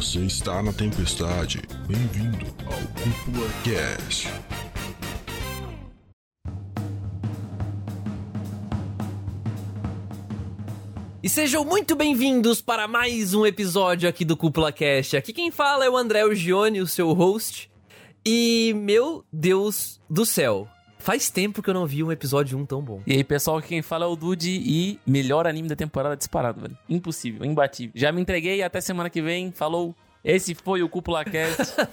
Você está na tempestade. Bem-vindo ao Cúpula Cast. E sejam muito bem-vindos para mais um episódio aqui do Cúpula Cast. Aqui quem fala é o André Urgione, o seu host. E, meu Deus do céu, faz tempo que eu não vi um episódio 1 tão bom. E aí, pessoal, aqui quem fala é o Dude e melhor anime da temporada disparado, velho. Impossível, imbatível. Já me entreguei, até semana que vem. Falou. Esse foi o Cúpula Cast.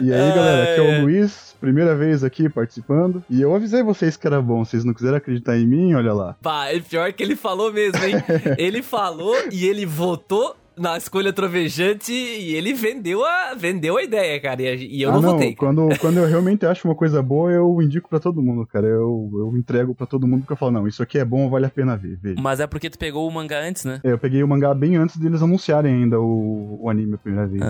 E aí, galera, aqui é o Luiz, primeira vez aqui participando. E eu avisei vocês que era bom, vocês não quiseram acreditar em mim, olha lá. Pá, é pior que ele falou mesmo, hein? ele falou e ele votou na escolha trovejante e ele vendeu a, vendeu a ideia, cara. E, e eu ah, não, não, votei. quando, quando eu realmente acho uma coisa boa, eu indico pra todo mundo, cara. Eu, eu entrego pra todo mundo porque eu falo, não, isso aqui é bom, vale a pena ver, veja. Mas é porque tu pegou o mangá antes, né? É, Eu peguei o mangá bem antes deles anunciarem ainda o, o anime a primeira vez.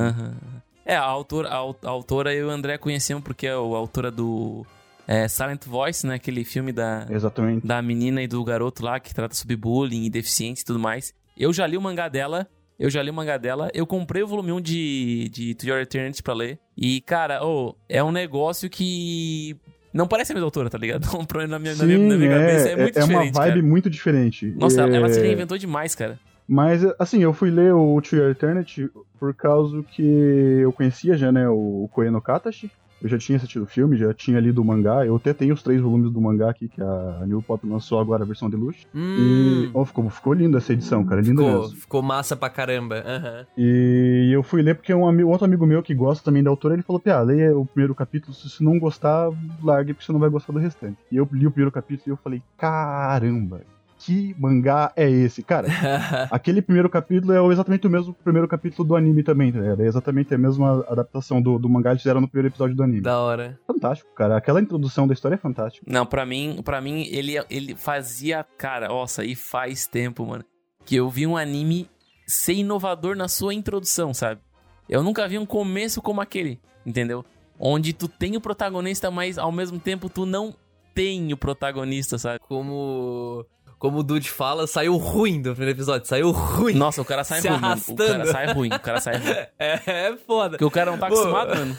É, a autora, a, a autora eu e o André conhecemos porque é a autora do é, Silent Voice, né? Aquele filme da, Exatamente. da menina e do garoto lá que trata sobre bullying e deficiência e tudo mais. Eu já li o mangá dela. Eu já li o mangá dela. Eu comprei o volume 1 de, de To Your Eternity pra ler. E, cara, ô, é um negócio que. Não parece a mesma autora, tá ligado? Na minha, na minha, na minha cabeça é muito é uma diferente. vibe cara. muito diferente. Nossa, ela, ela se É, reinventou demais, cara. Mas, assim, eu fui ler o To Your Eternity por causa que eu conhecia já, né, o Koeno Katashi. Eu já tinha assistido o filme, já tinha lido o mangá. Eu até tenho os três volumes do mangá aqui, que a New Pop lançou agora a versão deluxe. Hum, E oh, ficou, ficou linda essa edição, cara. Linda ficou, mesmo. ficou massa pra caramba. aham. E eu fui ler porque um ami- outro amigo meu que gosta também da autora, ele falou, Pia, leia o primeiro capítulo, se você não gostar, largue porque você não vai gostar do restante. E eu li o primeiro capítulo e eu falei, caramba, que mangá é esse? Cara, aquele primeiro capítulo é exatamente o mesmo primeiro capítulo do anime também, tá ligado? É exatamente a mesma adaptação do, do mangá que fizeram no primeiro episódio do anime. da hora. Fantástico, cara. Aquela introdução da história é fantástica. Não, pra mim, para mim ele, ele fazia. Cara, nossa, e faz tempo, mano. Que eu vi um anime ser inovador na sua introdução, sabe? Eu nunca vi um começo como aquele, entendeu? Onde tu tem o protagonista, mas ao mesmo tempo tu não tem o protagonista, sabe? Como, como o Dude fala, saiu ruim do primeiro episódio. Saiu ruim. Nossa, o cara sai ruim, mano. O arrastando. cara sai ruim, o cara sai ruim. É, é foda. Porque o cara não tá Pô. acostumado, mano.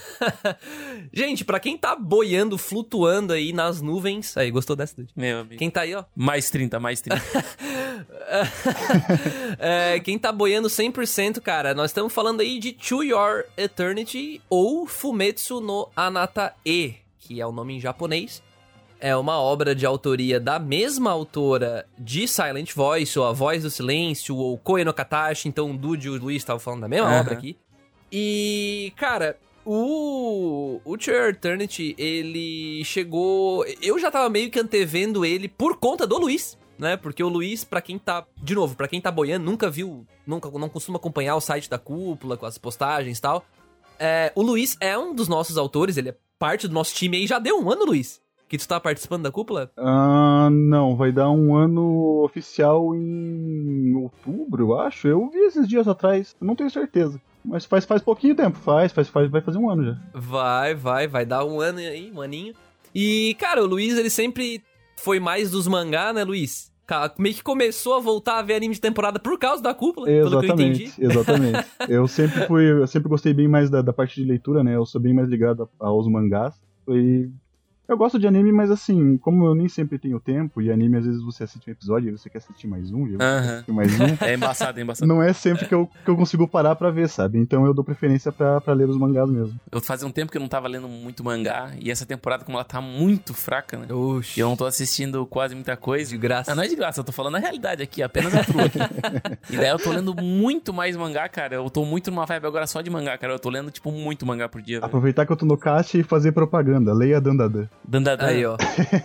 Gente, pra quem tá boiando, flutuando aí nas nuvens. Aí, gostou dessa, Dude? Meu amigo. Quem tá aí, ó. Mais 30, mais 30. É, quem tá boiando 100%, cara, nós estamos falando aí de To Your Eternity ou Fumetsu no Anata E, que é o nome em japonês. É uma obra de autoria da mesma autora de Silent Voice, ou A Voz do Silêncio, ou Koe no Katashi, então o Dude e o Luiz estavam falando da mesma Aham. obra aqui. E, cara, o, o Your Eternity, ele chegou... Eu já tava meio que antevendo ele por conta do Luiz, né? Porque o Luiz, pra quem tá... De novo, pra quem tá boiando, nunca viu... Nunca, não costuma acompanhar o site da Cúpula, com as postagens e tal. É, o Luiz é um dos nossos autores, ele é parte do nosso time aí. Já deu um ano, Luiz, que tu tá participando da Cúpula? Ah, não, vai dar um ano oficial em outubro, eu acho. Eu vi esses dias atrás, não tenho certeza. Mas faz, faz pouquinho tempo, faz, faz, faz, vai fazer um ano já. Vai, vai, vai dar um ano aí, um aninho. E, cara, o Luiz, ele sempre foi mais dos mangá, né, Luiz? Meio que começou a voltar a ver anime de temporada por causa da cúpula, pelo que eu entendi. Exatamente, exatamente. eu sempre fui, eu sempre gostei bem mais da, da parte de leitura, né? Eu sou bem mais ligado aos mangás. E eu gosto de anime, mas assim, como eu nem sempre tenho tempo, e anime às vezes você assiste um episódio e você quer assistir mais um, e eu Aham. assistir mais um. É embaçado, é embaçado. Não é sempre que eu, que eu consigo parar pra ver, sabe? Então eu dou preferência pra, pra ler os mangás mesmo. Eu fazia um tempo que eu não tava lendo muito mangá. E essa temporada, como ela tá muito fraca, né? Oxi, E eu não tô assistindo quase muita coisa. de graça. Ah, não é de graça, eu tô falando a realidade aqui, apenas a trua aqui. e daí eu tô lendo muito mais mangá, cara. Eu tô muito numa vibe agora só de mangá, cara. Eu tô lendo, tipo, muito mangá por dia. velho. Aproveitar que eu tô no caixa e fazer propaganda. Leia Dandadan. Dandadan. Aí, ó.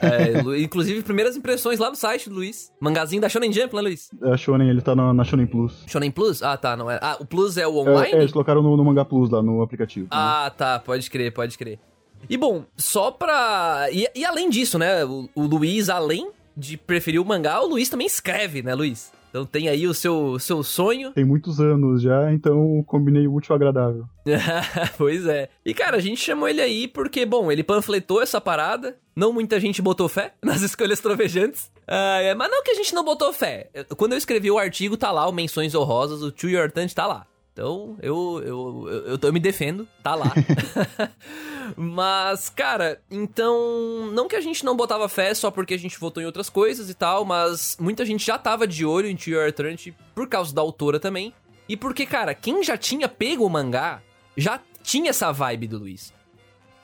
É, Lu- inclusive, primeiras impressões lá no site do Luiz. Mangazinho da Shonen Jump, né, Luiz? A Shonen, ele tá na, na Shonen Plus. Shonen Plus? Ah, tá, não é. Ah, o Plus é o É, online? é, eles colocaram no, no Manga Plus lá no aplicativo. né? Ah, tá, pode crer, pode crer. E bom, só pra. E, e além disso, né? O, o Luiz, além de preferir o mangá, o Luiz também escreve, né, Luiz? Então tem aí o seu, seu sonho. Tem muitos anos já, então combinei o útil ao agradável. pois é. E cara, a gente chamou ele aí porque, bom, ele panfletou essa parada. Não muita gente botou fé nas escolhas trovejantes. Ah, é, mas não que a gente não botou fé. Quando eu escrevi o artigo, tá lá o Menções Honrosas, o To Your Tant tá lá. Então, eu, eu, eu, eu, me defendo, tá lá. mas, cara, então. Não que a gente não botava fé só porque a gente votou em outras coisas e tal, mas muita gente já tava de olho em Your Eternity por causa da autora também. E porque, cara, quem já tinha pego o mangá já tinha essa vibe do Luiz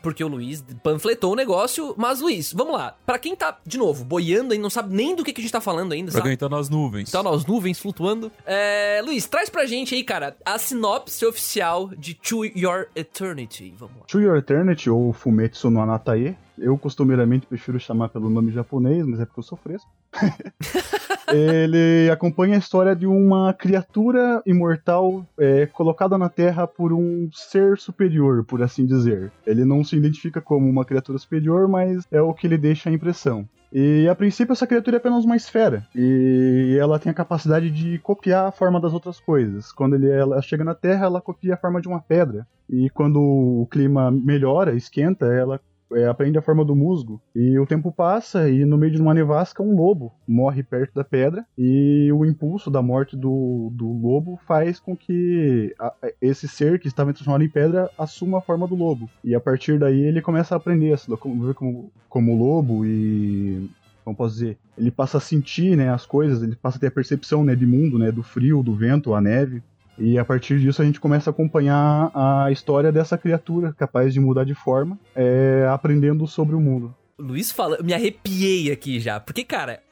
porque o Luiz panfletou o negócio. Mas, Luiz, vamos lá. Para quem tá, de novo, boiando e não sabe nem do que, que a gente tá falando ainda, pra sabe? quem tá nas nuvens. Tá nas nuvens, flutuando. É, Luiz, traz pra gente aí, cara, a sinopse oficial de To Your Eternity. Vamos lá. To Your Eternity, ou Fumetsu no Anatae, eu costumeiramente prefiro chamar pelo nome japonês, mas é porque eu sou fresco. ele acompanha a história de uma criatura imortal é, colocada na Terra por um ser superior, por assim dizer. Ele não se identifica como uma criatura superior, mas é o que ele deixa a impressão. E a princípio essa criatura é apenas uma esfera. E ela tem a capacidade de copiar a forma das outras coisas. Quando ele, ela chega na Terra, ela copia a forma de uma pedra. E quando o clima melhora, esquenta, ela é, aprende a forma do musgo. E o tempo passa e no meio de uma nevasca um lobo morre perto da pedra e o impulso da morte do, do lobo faz com que a, esse ser que estava transformado em pedra assuma a forma do lobo. E a partir daí ele começa a aprender a se locomover como, como lobo e como posso dizer, ele passa a sentir, né, as coisas, ele passa a ter a percepção, né, de mundo, né, do frio, do vento, a neve. E a partir disso a gente começa a acompanhar a história dessa criatura capaz de mudar de forma, é, aprendendo sobre o mundo. Luiz fala, eu me arrepiei aqui já, porque cara,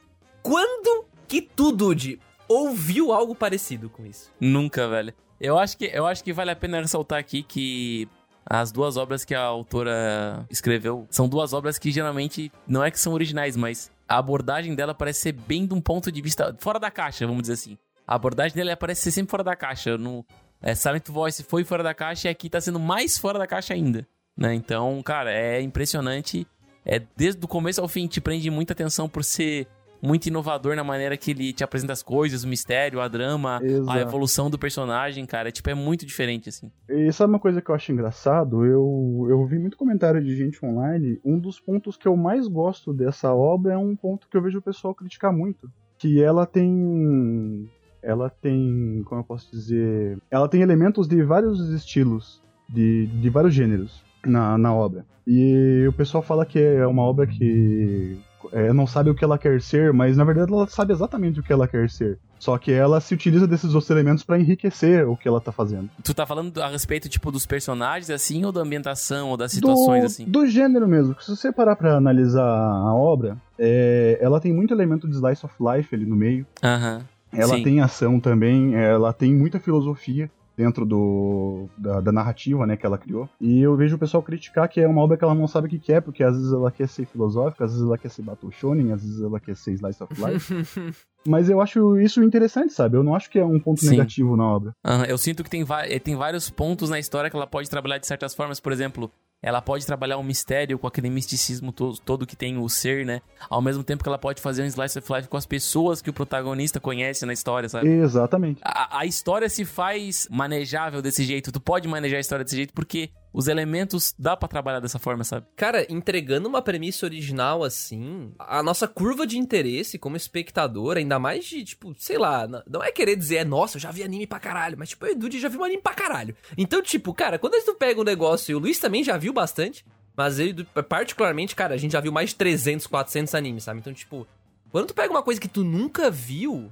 quando que tu, Dude, ouviu algo parecido com isso? Nunca, velho. Eu acho que, eu acho que vale a pena ressaltar aqui que as duas obras que a autora escreveu são duas obras que geralmente não é que são originais, mas a abordagem dela parece ser bem de um ponto de vista fora da caixa, vamos dizer assim a abordagem dele parece ser sempre fora da caixa. No é, Silent Voice foi fora da caixa e aqui tá sendo mais fora da caixa ainda. Né? Então, cara, é impressionante. É, desde o começo ao fim te prende muita atenção por ser muito inovador na maneira que ele te apresenta as coisas, o mistério, a drama, Exato. a evolução do personagem, cara. É, tipo, é muito diferente, assim. E sabe uma coisa que eu acho engraçado? Eu, eu vi muito comentário de gente online. Um dos pontos que eu mais gosto dessa obra é um ponto que eu vejo o pessoal criticar muito. Que ela tem ela tem, como eu posso dizer, ela tem elementos de vários estilos, de, de vários gêneros na, na obra. E o pessoal fala que é uma obra que é, não sabe o que ela quer ser, mas na verdade ela sabe exatamente o que ela quer ser. Só que ela se utiliza desses outros elementos para enriquecer o que ela tá fazendo. Tu tá falando a respeito, tipo, dos personagens, assim, ou da ambientação, ou das situações, do, assim? Do gênero mesmo. Se você parar pra analisar a obra, é, ela tem muito elemento de slice of life ali no meio. Aham. Ela Sim. tem ação também, ela tem muita filosofia dentro do, da, da, narrativa né, que ela criou. E eu vejo o pessoal criticar que é uma obra que ela não sabe o que quer, porque às vezes ela quer ser filosófica, às vezes ela quer ser Battle Shonen, às vezes ela quer ser Slice of Life. Mas eu acho isso interessante, sabe? Eu não acho que é um ponto Sim. negativo na obra. Uhum, eu sinto que tem, tem vários pontos na história que ela pode trabalhar de certas formas. Por exemplo, ela pode trabalhar um mistério com aquele misticismo todo, todo, que tem o ser, né? Ao mesmo tempo que ela pode fazer um slice of life com as pessoas que o protagonista conhece na história, sabe? Exatamente. A, a história se faz manejável desse jeito. Tu pode manejar a história desse jeito porque os elementos dá para trabalhar dessa forma, sabe? Cara, entregando uma premissa original assim, a nossa curva de interesse como espectador, ainda mais de, tipo, sei lá, não é querer dizer, é, nossa, eu já vi anime pra caralho, mas tipo, o Edu já viu um anime pra caralho. Então, tipo, cara, quando tu pega um negócio, e o Luiz também já viu bastante, mas ele, particularmente, cara, a gente já viu mais de 300, 400 animes, sabe? Então, tipo, quando tu pega uma coisa que tu nunca viu,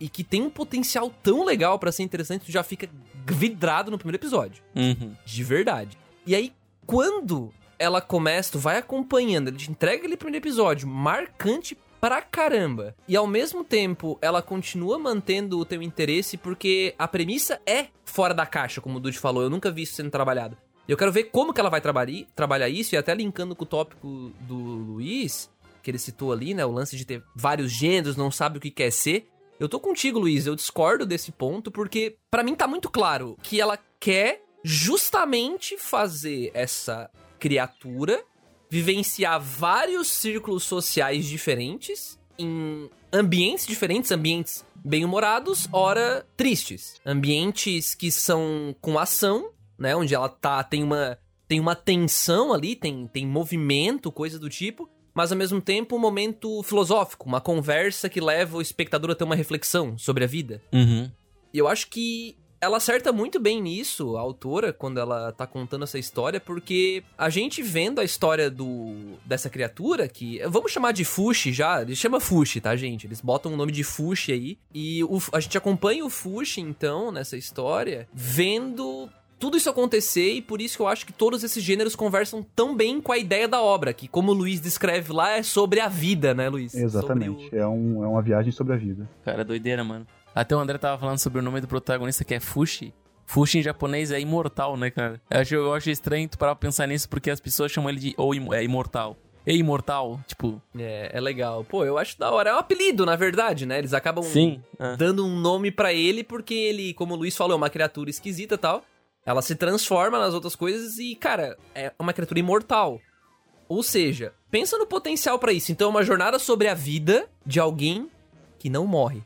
e que tem um potencial tão legal para ser interessante, tu já fica vidrado no primeiro episódio. Uhum. De verdade. E aí, quando ela começa, tu vai acompanhando, ele te entrega aquele primeiro episódio marcante pra caramba. E ao mesmo tempo, ela continua mantendo o teu interesse porque a premissa é fora da caixa, como o Dude falou. Eu nunca vi isso sendo trabalhado. Eu quero ver como que ela vai trabalhar, trabalhar isso, e até linkando com o tópico do Luiz, que ele citou ali, né? O lance de ter vários gêneros, não sabe o que quer ser. Eu tô contigo, Luiz, eu discordo desse ponto, porque para mim tá muito claro que ela quer justamente fazer essa criatura vivenciar vários círculos sociais diferentes em ambientes diferentes, ambientes bem-humorados, ora tristes. Ambientes que são com ação, né, onde ela tá tem uma tem uma tensão ali, tem tem movimento, coisa do tipo, mas ao mesmo tempo um momento filosófico, uma conversa que leva o espectador a ter uma reflexão sobre a vida. Uhum. E eu acho que ela acerta muito bem nisso, a autora, quando ela tá contando essa história, porque a gente vendo a história do dessa criatura, que vamos chamar de Fushi já, ele chama Fushi, tá, gente? Eles botam o nome de Fushi aí, e o, a gente acompanha o Fushi, então, nessa história, vendo tudo isso acontecer e por isso que eu acho que todos esses gêneros conversam tão bem com a ideia da obra, que como o Luiz descreve lá, é sobre a vida, né, Luiz? Exatamente, o... é, um, é uma viagem sobre a vida. Cara, doideira, mano. Até o André tava falando sobre o nome do protagonista que é Fushi. Fushi em japonês é imortal, né, cara? Eu acho, eu acho estranho tu parar pra pensar nisso porque as pessoas chamam ele de ou é imortal. É imortal, tipo. É, é legal. Pô, eu acho da hora. É um apelido, na verdade, né? Eles acabam Sim, é. dando um nome para ele porque ele, como o Luiz falou, é uma criatura esquisita e tal. Ela se transforma nas outras coisas e, cara, é uma criatura imortal. Ou seja, pensa no potencial para isso. Então é uma jornada sobre a vida de alguém que não morre.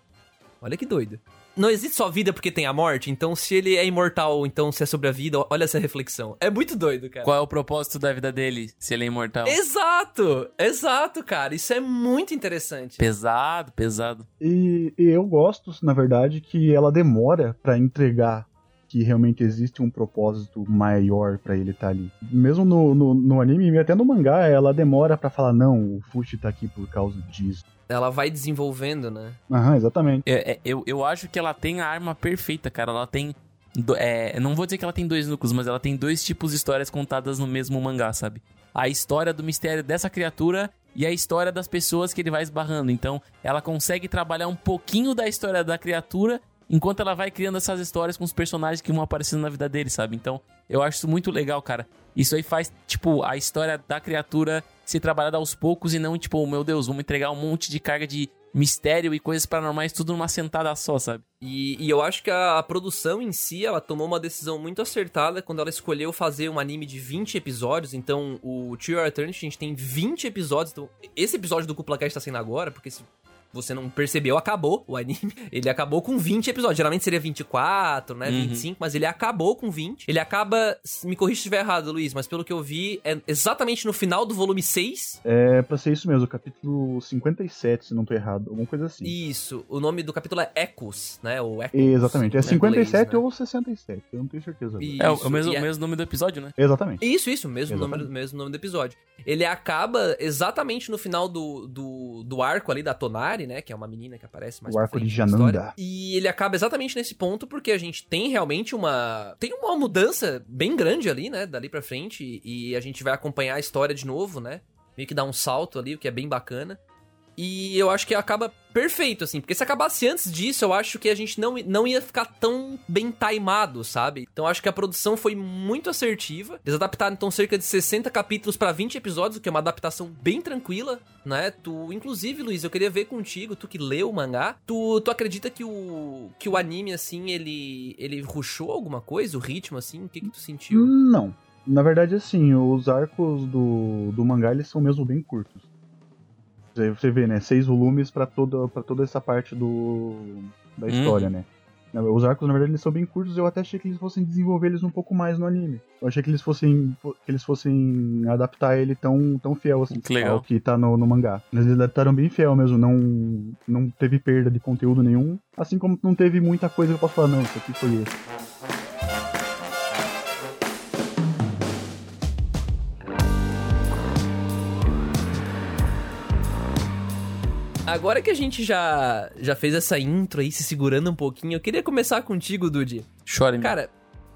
Olha que doido. Não existe só vida porque tem a morte, então se ele é imortal, então se é sobre a vida, olha essa reflexão. É muito doido, cara. Qual é o propósito da vida dele, se ele é imortal? Exato! Exato, cara. Isso é muito interessante. Pesado, pesado. E, e eu gosto, na verdade, que ela demora para entregar que realmente existe um propósito maior para ele estar tá ali. Mesmo no, no, no, anime, até no mangá, ela demora para falar, não, o Fushi tá aqui por causa disso. Ela vai desenvolvendo, né? Aham, exatamente. É, é, eu, eu acho que ela tem a arma perfeita, cara. Ela tem. Do, é, não vou dizer que ela tem dois núcleos, mas ela tem dois tipos de histórias contadas no mesmo mangá, sabe? A história do mistério dessa criatura e a história das pessoas que ele vai esbarrando. Então, ela consegue trabalhar um pouquinho da história da criatura enquanto ela vai criando essas histórias com os personagens que vão aparecendo na vida dele, sabe? Então, eu acho isso muito legal, cara. Isso aí faz, tipo, a história da criatura ser trabalhada aos poucos e não, tipo, oh, meu Deus, vamos entregar um monte de carga de mistério e coisas paranormais tudo numa sentada só, sabe? E, e eu acho que a, a, produção em si, ela tomou uma decisão muito acertada quando ela escolheu fazer um anime de 20 episódios. Então, o True Eternity, a gente tem 20 episódios. Então, esse episódio do Cúpula Cast tá saindo agora, porque se você não percebeu, acabou o anime. Ele acabou com 20 episódios. Geralmente seria 24, né? Uhum. 25, mas ele acabou com 20. Ele acaba. Me corrija se estiver errado, Luiz, mas pelo que eu vi, é exatamente no final do volume 6. É pra ser isso mesmo, capítulo 57, se não tô errado. Alguma coisa assim. Isso. O nome do capítulo é Echoes, né? O Echoes. Exatamente. É 57 inglês, né? ou 67. Eu não tenho certeza. Isso. É o mesmo, é... mesmo nome do episódio, né? Exatamente. Isso, isso. Mesmo, nome, mesmo nome do episódio. Ele acaba exatamente no final do, do, do arco ali da Tonari né? Que é uma menina que aparece mais O arco de Jananda. E ele acaba exatamente nesse ponto porque a gente tem realmente uma. Tem uma mudança bem grande ali, né? Dali pra frente. E a gente vai acompanhar a história de novo, né? Meio que dá um salto ali, o que é bem bacana. E eu acho que acaba perfeito, assim. Porque se acabasse antes disso, eu acho que a gente não, não ia ficar tão bem timado, sabe? Então acho que a produção foi muito assertiva. Eles adaptaram, então, cerca de 60 capítulos para 20 episódios, o que é uma adaptação bem tranquila, né? Tu, inclusive, Luiz, eu queria ver contigo, tu que leu o mangá, tu, tu acredita que o, que o anime, assim, ele, ele ruxou alguma coisa? O ritmo, assim? O que que tu sentiu? Não. Na verdade, assim, os arcos do, do mangá, eles são mesmo bem curtos. Você vê, né? Seis volumes para toda, pra toda essa parte do, da história, uhum. né? Os arcos, na verdade, eles são bem curtos. Eu até achei que eles fossem desenvolver eles um pouco mais no anime. Eu achei que eles fossem, que eles fossem adaptar ele tão, tão fiel assim, que ao que tá no, no mangá. Eles adaptaram bem fiel mesmo. Não, não teve perda de conteúdo nenhum. Assim como não teve muita coisa que eu posso falar, não, isso aqui foi esse. Agora que a gente já, já fez essa intro aí, se segurando um pouquinho, eu queria começar contigo, Dude. Chore, Cara,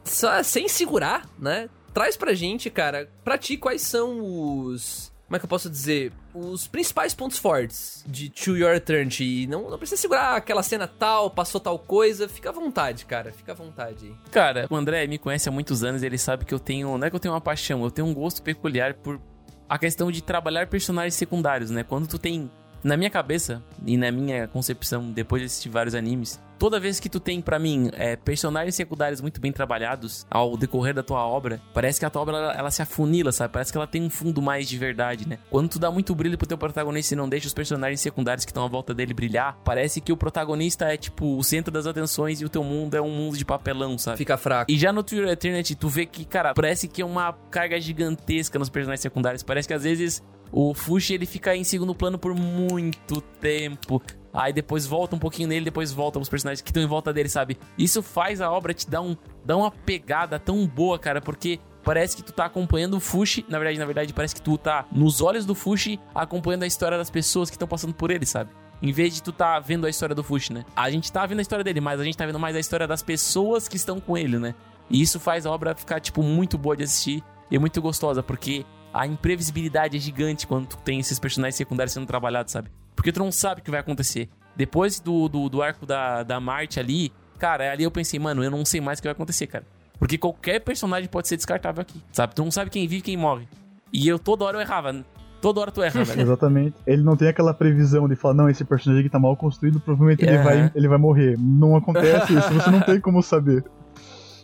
só, sem segurar, né? Traz pra gente, cara, pra ti, quais são os. Como é que eu posso dizer? Os principais pontos fortes de To Your Eternity. Não, não precisa segurar aquela cena tal, passou tal coisa. Fica à vontade, cara. Fica à vontade. Cara, o André me conhece há muitos anos ele sabe que eu tenho. Não é que eu tenho uma paixão, eu tenho um gosto peculiar por a questão de trabalhar personagens secundários, né? Quando tu tem na minha cabeça e na minha concepção, depois de assistir vários animes, toda vez que tu tem, para mim, é, personagens secundários muito bem trabalhados ao decorrer da tua obra, parece que a tua obra ela, ela, se afunila, sabe? Parece que ela tem um fundo mais de verdade, né? Quando tu dá muito brilho pro teu protagonista e não deixa os personagens secundários que estão à volta dele brilhar, parece que o protagonista é tipo o centro das atenções e o teu mundo é um mundo de papelão, sabe? Fica fraco. E já no True Eternity, tu vê que, cara, parece que é uma carga gigantesca nos personagens secundários. Parece que às vezes o Fushi ele fica em segundo plano por muito tempo. Aí depois volta um pouquinho nele, depois volta os personagens que estão em volta dele, sabe? Isso faz a obra te dar, um, dar uma pegada tão boa, cara, porque parece que tu tá acompanhando o Fushi. Na verdade, na verdade, parece que tu tá nos olhos do Fushi acompanhando a história das pessoas que estão passando por ele, sabe? Em vez de tu tá vendo a história do Fushi, né? A gente tá vendo a história dele, mas a gente tá vendo mais a história das pessoas que estão com ele, né? E isso faz a obra ficar, tipo, muito boa de assistir e muito gostosa, porque a imprevisibilidade é gigante quando tu tem esses personagens secundários sendo trabalhados, sabe? Porque tu não sabe o que vai acontecer. Depois do, do, do arco da, da Marte ali, cara, ali eu pensei, mano, eu não sei mais o que vai acontecer, cara. Porque qualquer personagem pode ser descartável aqui, sabe? Tu não sabe quem vive e quem morre. E eu toda hora eu errava. Toda hora tu erra, velho. Exatamente. Ele não tem aquela previsão de falar, não, esse personagem aqui tá mal construído, provavelmente ele, vai, ele vai morrer. Não acontece isso, você não tem como saber.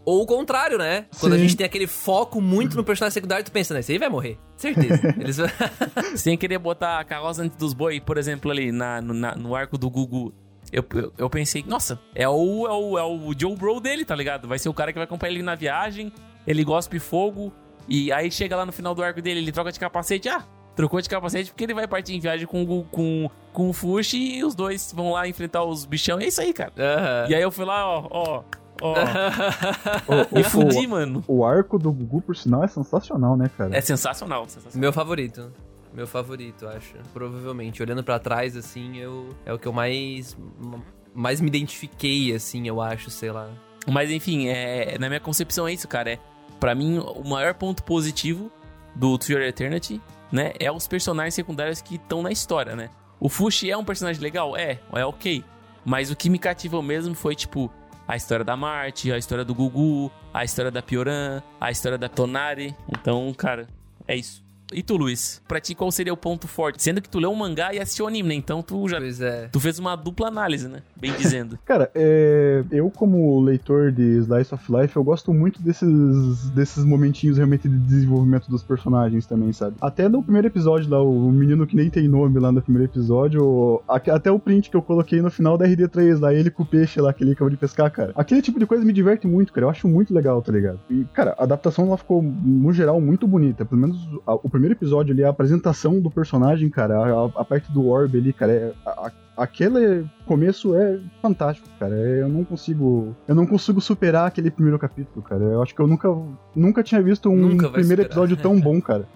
Ou o contrário, né? Quando a Sim. gente tem aquele foco muito no personagem secundário, tu pensa, né? Esse aí vai morrer. Certeza. Eles... Sem querer botar a carroça antes dos boi, por exemplo, ali na, no, na- no arco do Gugu. Eu, eu, eu pensei, nossa, é o, é, o, é o Joe Bro dele, tá ligado? Vai ser o cara que vai acompanhar ele na viagem, ele gospe fogo, e aí chega lá no final do arco dele, ele troca de capacete, ah, trocou de capacete porque ele vai partir em viagem com, o Gu- com, com o Fushi e os dois vão lá enfrentar os bichão, e é isso aí, cara. Aham. E aí eu fui lá, ó, ó, ó, O, me o- fudi, mano. o arco do Gugu, por sinal, é sensacional, né, cara? É sensacional, sensacional. Meu favorito. Meu favorito, acho. Provavelmente. Olhando pra trás, assim, eu... é o que eu mais... Mais me identifiquei, assim, eu acho, sei lá. Mas enfim, é, na minha concepção é isso, cara. É, pra mim, o maior ponto positivo do To Your Eternity, né, é os personagens secundários que estão na história, né? O Fushi é um personagem legal? É, é ok. Mas o que me cativou mesmo foi, tipo, a história da Marte, a história do Gugu, a história da Pioran, a história da Tonari. Então, cara, é isso. E tu, Luiz? Pra ti, qual seria o ponto forte? Sendo que tu leu o mangá e assistiu anime, né? Então tu já... Pois é. Tu fez uma dupla análise, né? Bem dizendo. Cara, é, eu como leitor de Slice of Life, eu gosto muito desses, desses momentinhos realmente de desenvolvimento dos personagens também, sabe? Até no primeiro episódio lá, o menino que nem tem nome lá no primeiro episódio, até o print que eu coloquei no final da RD3 lá, ele com o peixe lá que ele acabou de pescar, cara. Aquele tipo de coisa me diverte muito, cara. Eu acho muito legal, tá ligado? E, cara, a adaptação ela ficou, no geral, muito bonita. Pelo menos a- o primeiro episódio ali, a apresentação do personagem, cara, a, a parte do Orb ali, cara, é, a- aquele começo é fantástico, cara. É, Eu não consigo. Eu não consigo superar aquele primeiro capítulo, cara. Eu acho que eu nunca, nunca tinha visto um Nunca primeiro superar. episódio tão bom, cara.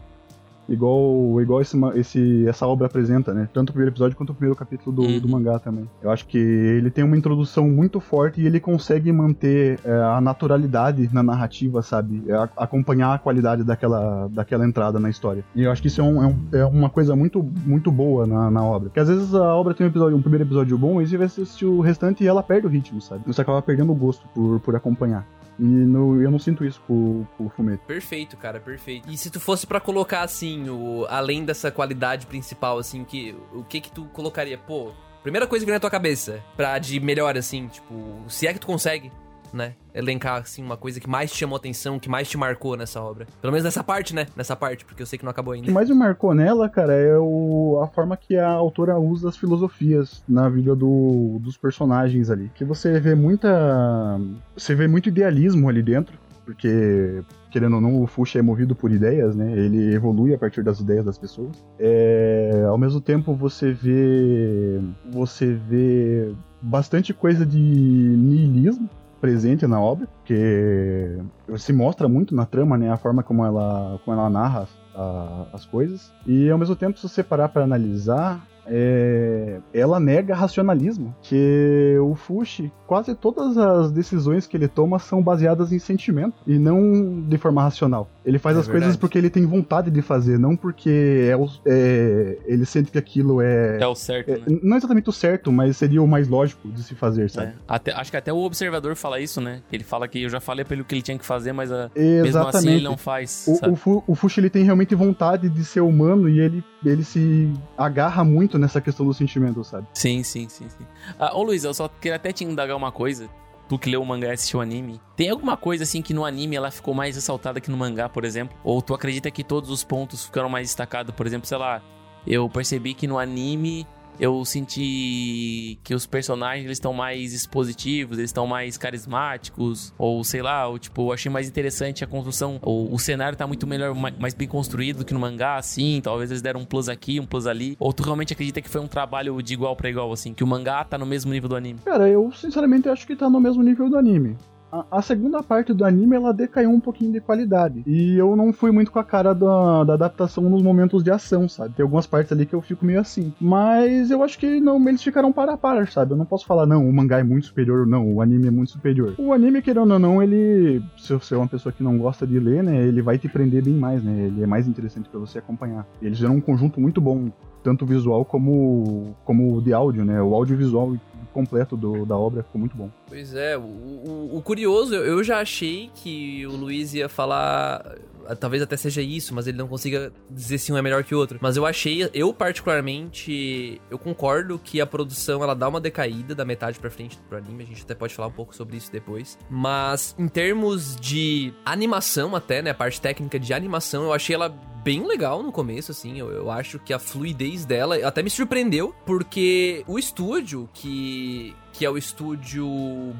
Igual, igual esse, esse, essa obra apresenta, né? Tanto o primeiro episódio quanto o primeiro capítulo do, Uhum. do mangá também. Eu acho que ele tem uma introdução muito forte e ele consegue manter é, a naturalidade na narrativa, sabe? É, a- acompanhar a qualidade daquela, daquela entrada na história. E eu acho que isso é, um- é um- é uma coisa muito, muito boa na, na obra. Porque às vezes a obra tem um, episódio, um primeiro episódio bom e você vai assistir o restante e ela perde o ritmo, sabe? Você acaba perdendo o gosto por, por acompanhar. E no- eu não sinto isso com, o Fumeto. Perfeito, cara, perfeito. E se tu fosse pra colocar, assim, o, além dessa qualidade principal, assim, que, o que que tu colocaria? Pô, primeira coisa que vem na tua cabeça, pra de melhor, assim, tipo, se é que tu consegue, né? Elencar, assim, uma coisa que mais te chamou atenção, que mais te marcou nessa obra. Pelo menos nessa parte, né? Nessa parte, porque eu sei que não acabou O que ainda. mais me marcou nela, cara, é o, a forma que a autora usa as filosofias na vida do- dos personagens ali. Que você vê muita. Você vê muito idealismo ali dentro, porque. Querendo ou não, o Fuxa é movido por ideias, né? Ele evolui a partir das ideias das pessoas. É, ao mesmo tempo, você vê. Você vê bastante coisa de niilismo presente na obra, que se mostra muito na trama, né, a forma como ela, como ela narra as, a- as coisas. E ao mesmo tempo, se você parar para analisar, é, ela nega racionalismo, que o Fushi, quase todas as decisões que ele toma são baseadas em sentimento e não de forma racional. Ele faz É as coisas verdade. porque ele tem vontade de fazer, não porque é o- é- ele sente que aquilo é, É o certo, é, né? não é exatamente o certo, mas seria o mais lógico de se fazer, sabe? É. Até- acho que até o observador fala isso, né? Ele fala que eu já falei pra ele o que ele tinha que fazer, mas ah, mesmo assim Exatamente. ele não faz. O, sabe? o, Fu- o Fushi ele tem realmente vontade de ser humano e ele, ele se agarra muito nessa questão do sentimento, sabe? Sim, sim, sim, sim. Ah, ô Luiz, eu só queria até te indagar uma coisa. Tu que leu o mangá e assistiu o anime. Tem alguma coisa assim que no anime ela ficou mais ressaltada que no mangá, por exemplo? Ou tu acredita que todos os pontos ficaram mais destacados? Por exemplo, sei lá, eu percebi que no anime eu senti que os personagens eles estão mais expositivos, eles estão mais carismáticos, ou sei lá, ou, tipo, eu achei mais interessante a construção, ou o cenário tá muito melhor, ma- mais bem construído do que no mangá, assim, talvez eles deram um plus aqui, um plus ali, ou tu realmente acredita que foi um trabalho de igual pra igual, assim, que o mangá tá no mesmo nível do anime? Cara, eu sinceramente acho que tá no mesmo nível do anime. A, a segunda parte do anime ela decaiu um pouquinho de qualidade. E eu não fui muito com a cara da, da adaptação nos momentos de ação, sabe? Tem algumas partes ali que eu fico meio assim. Mas eu acho que não, eles ficaram para a par, sabe? Eu não posso falar, não, o mangá é muito superior, não, o anime é muito superior. O anime, querendo ou não, ele. Se você é uma pessoa que não gosta de ler, né? Ele vai te prender bem mais, né? Ele é mais interessante pra você acompanhar. Eles fizeram um conjunto muito bom tanto visual como, como de áudio, né? O audiovisual completo do, da obra ficou muito bom. Pois é, o, o, o curioso, eu, já achei que o Luiz ia falar. Talvez até seja isso, mas ele não consiga dizer se um é melhor que o outro. Mas eu achei, eu particularmente, eu concordo que a produção ela dá uma decaída da metade pra frente pro anime. A gente até pode falar um pouco sobre isso depois. Mas em termos de animação, até, né? A parte técnica de animação, eu achei ela bem legal no começo, assim. Eu, eu acho que a fluidez dela até me surpreendeu, porque o estúdio que. Que é o estúdio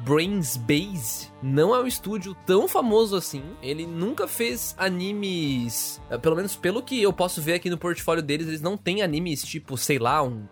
Brains Base, não é um estúdio tão famoso assim. Ele nunca fez animes. eh, Pelo menos pelo que eu posso ver aqui no portfólio deles, eles não têm animes tipo, sei lá, um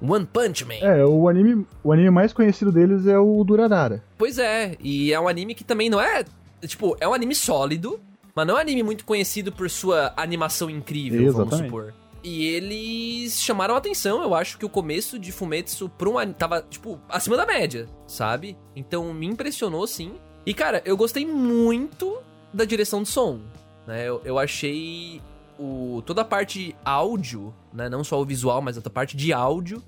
One Punch Man. É, o anime, o anime mais conhecido deles é o Durarara. Pois é, e é um anime que também não é. Tipo, é um anime sólido, mas não é um anime muito conhecido por sua animação incrível, vamos Exatamente. supor. E eles chamaram a atenção, eu acho que o começo de Fumetsu pra um anime tava, tipo, acima da média, sabe? Então me impressionou sim. E cara, eu gostei muito da direção de som, né? Eu, eu achei o, toda a parte áudio, né? Não só o visual, mas a parte de áudio,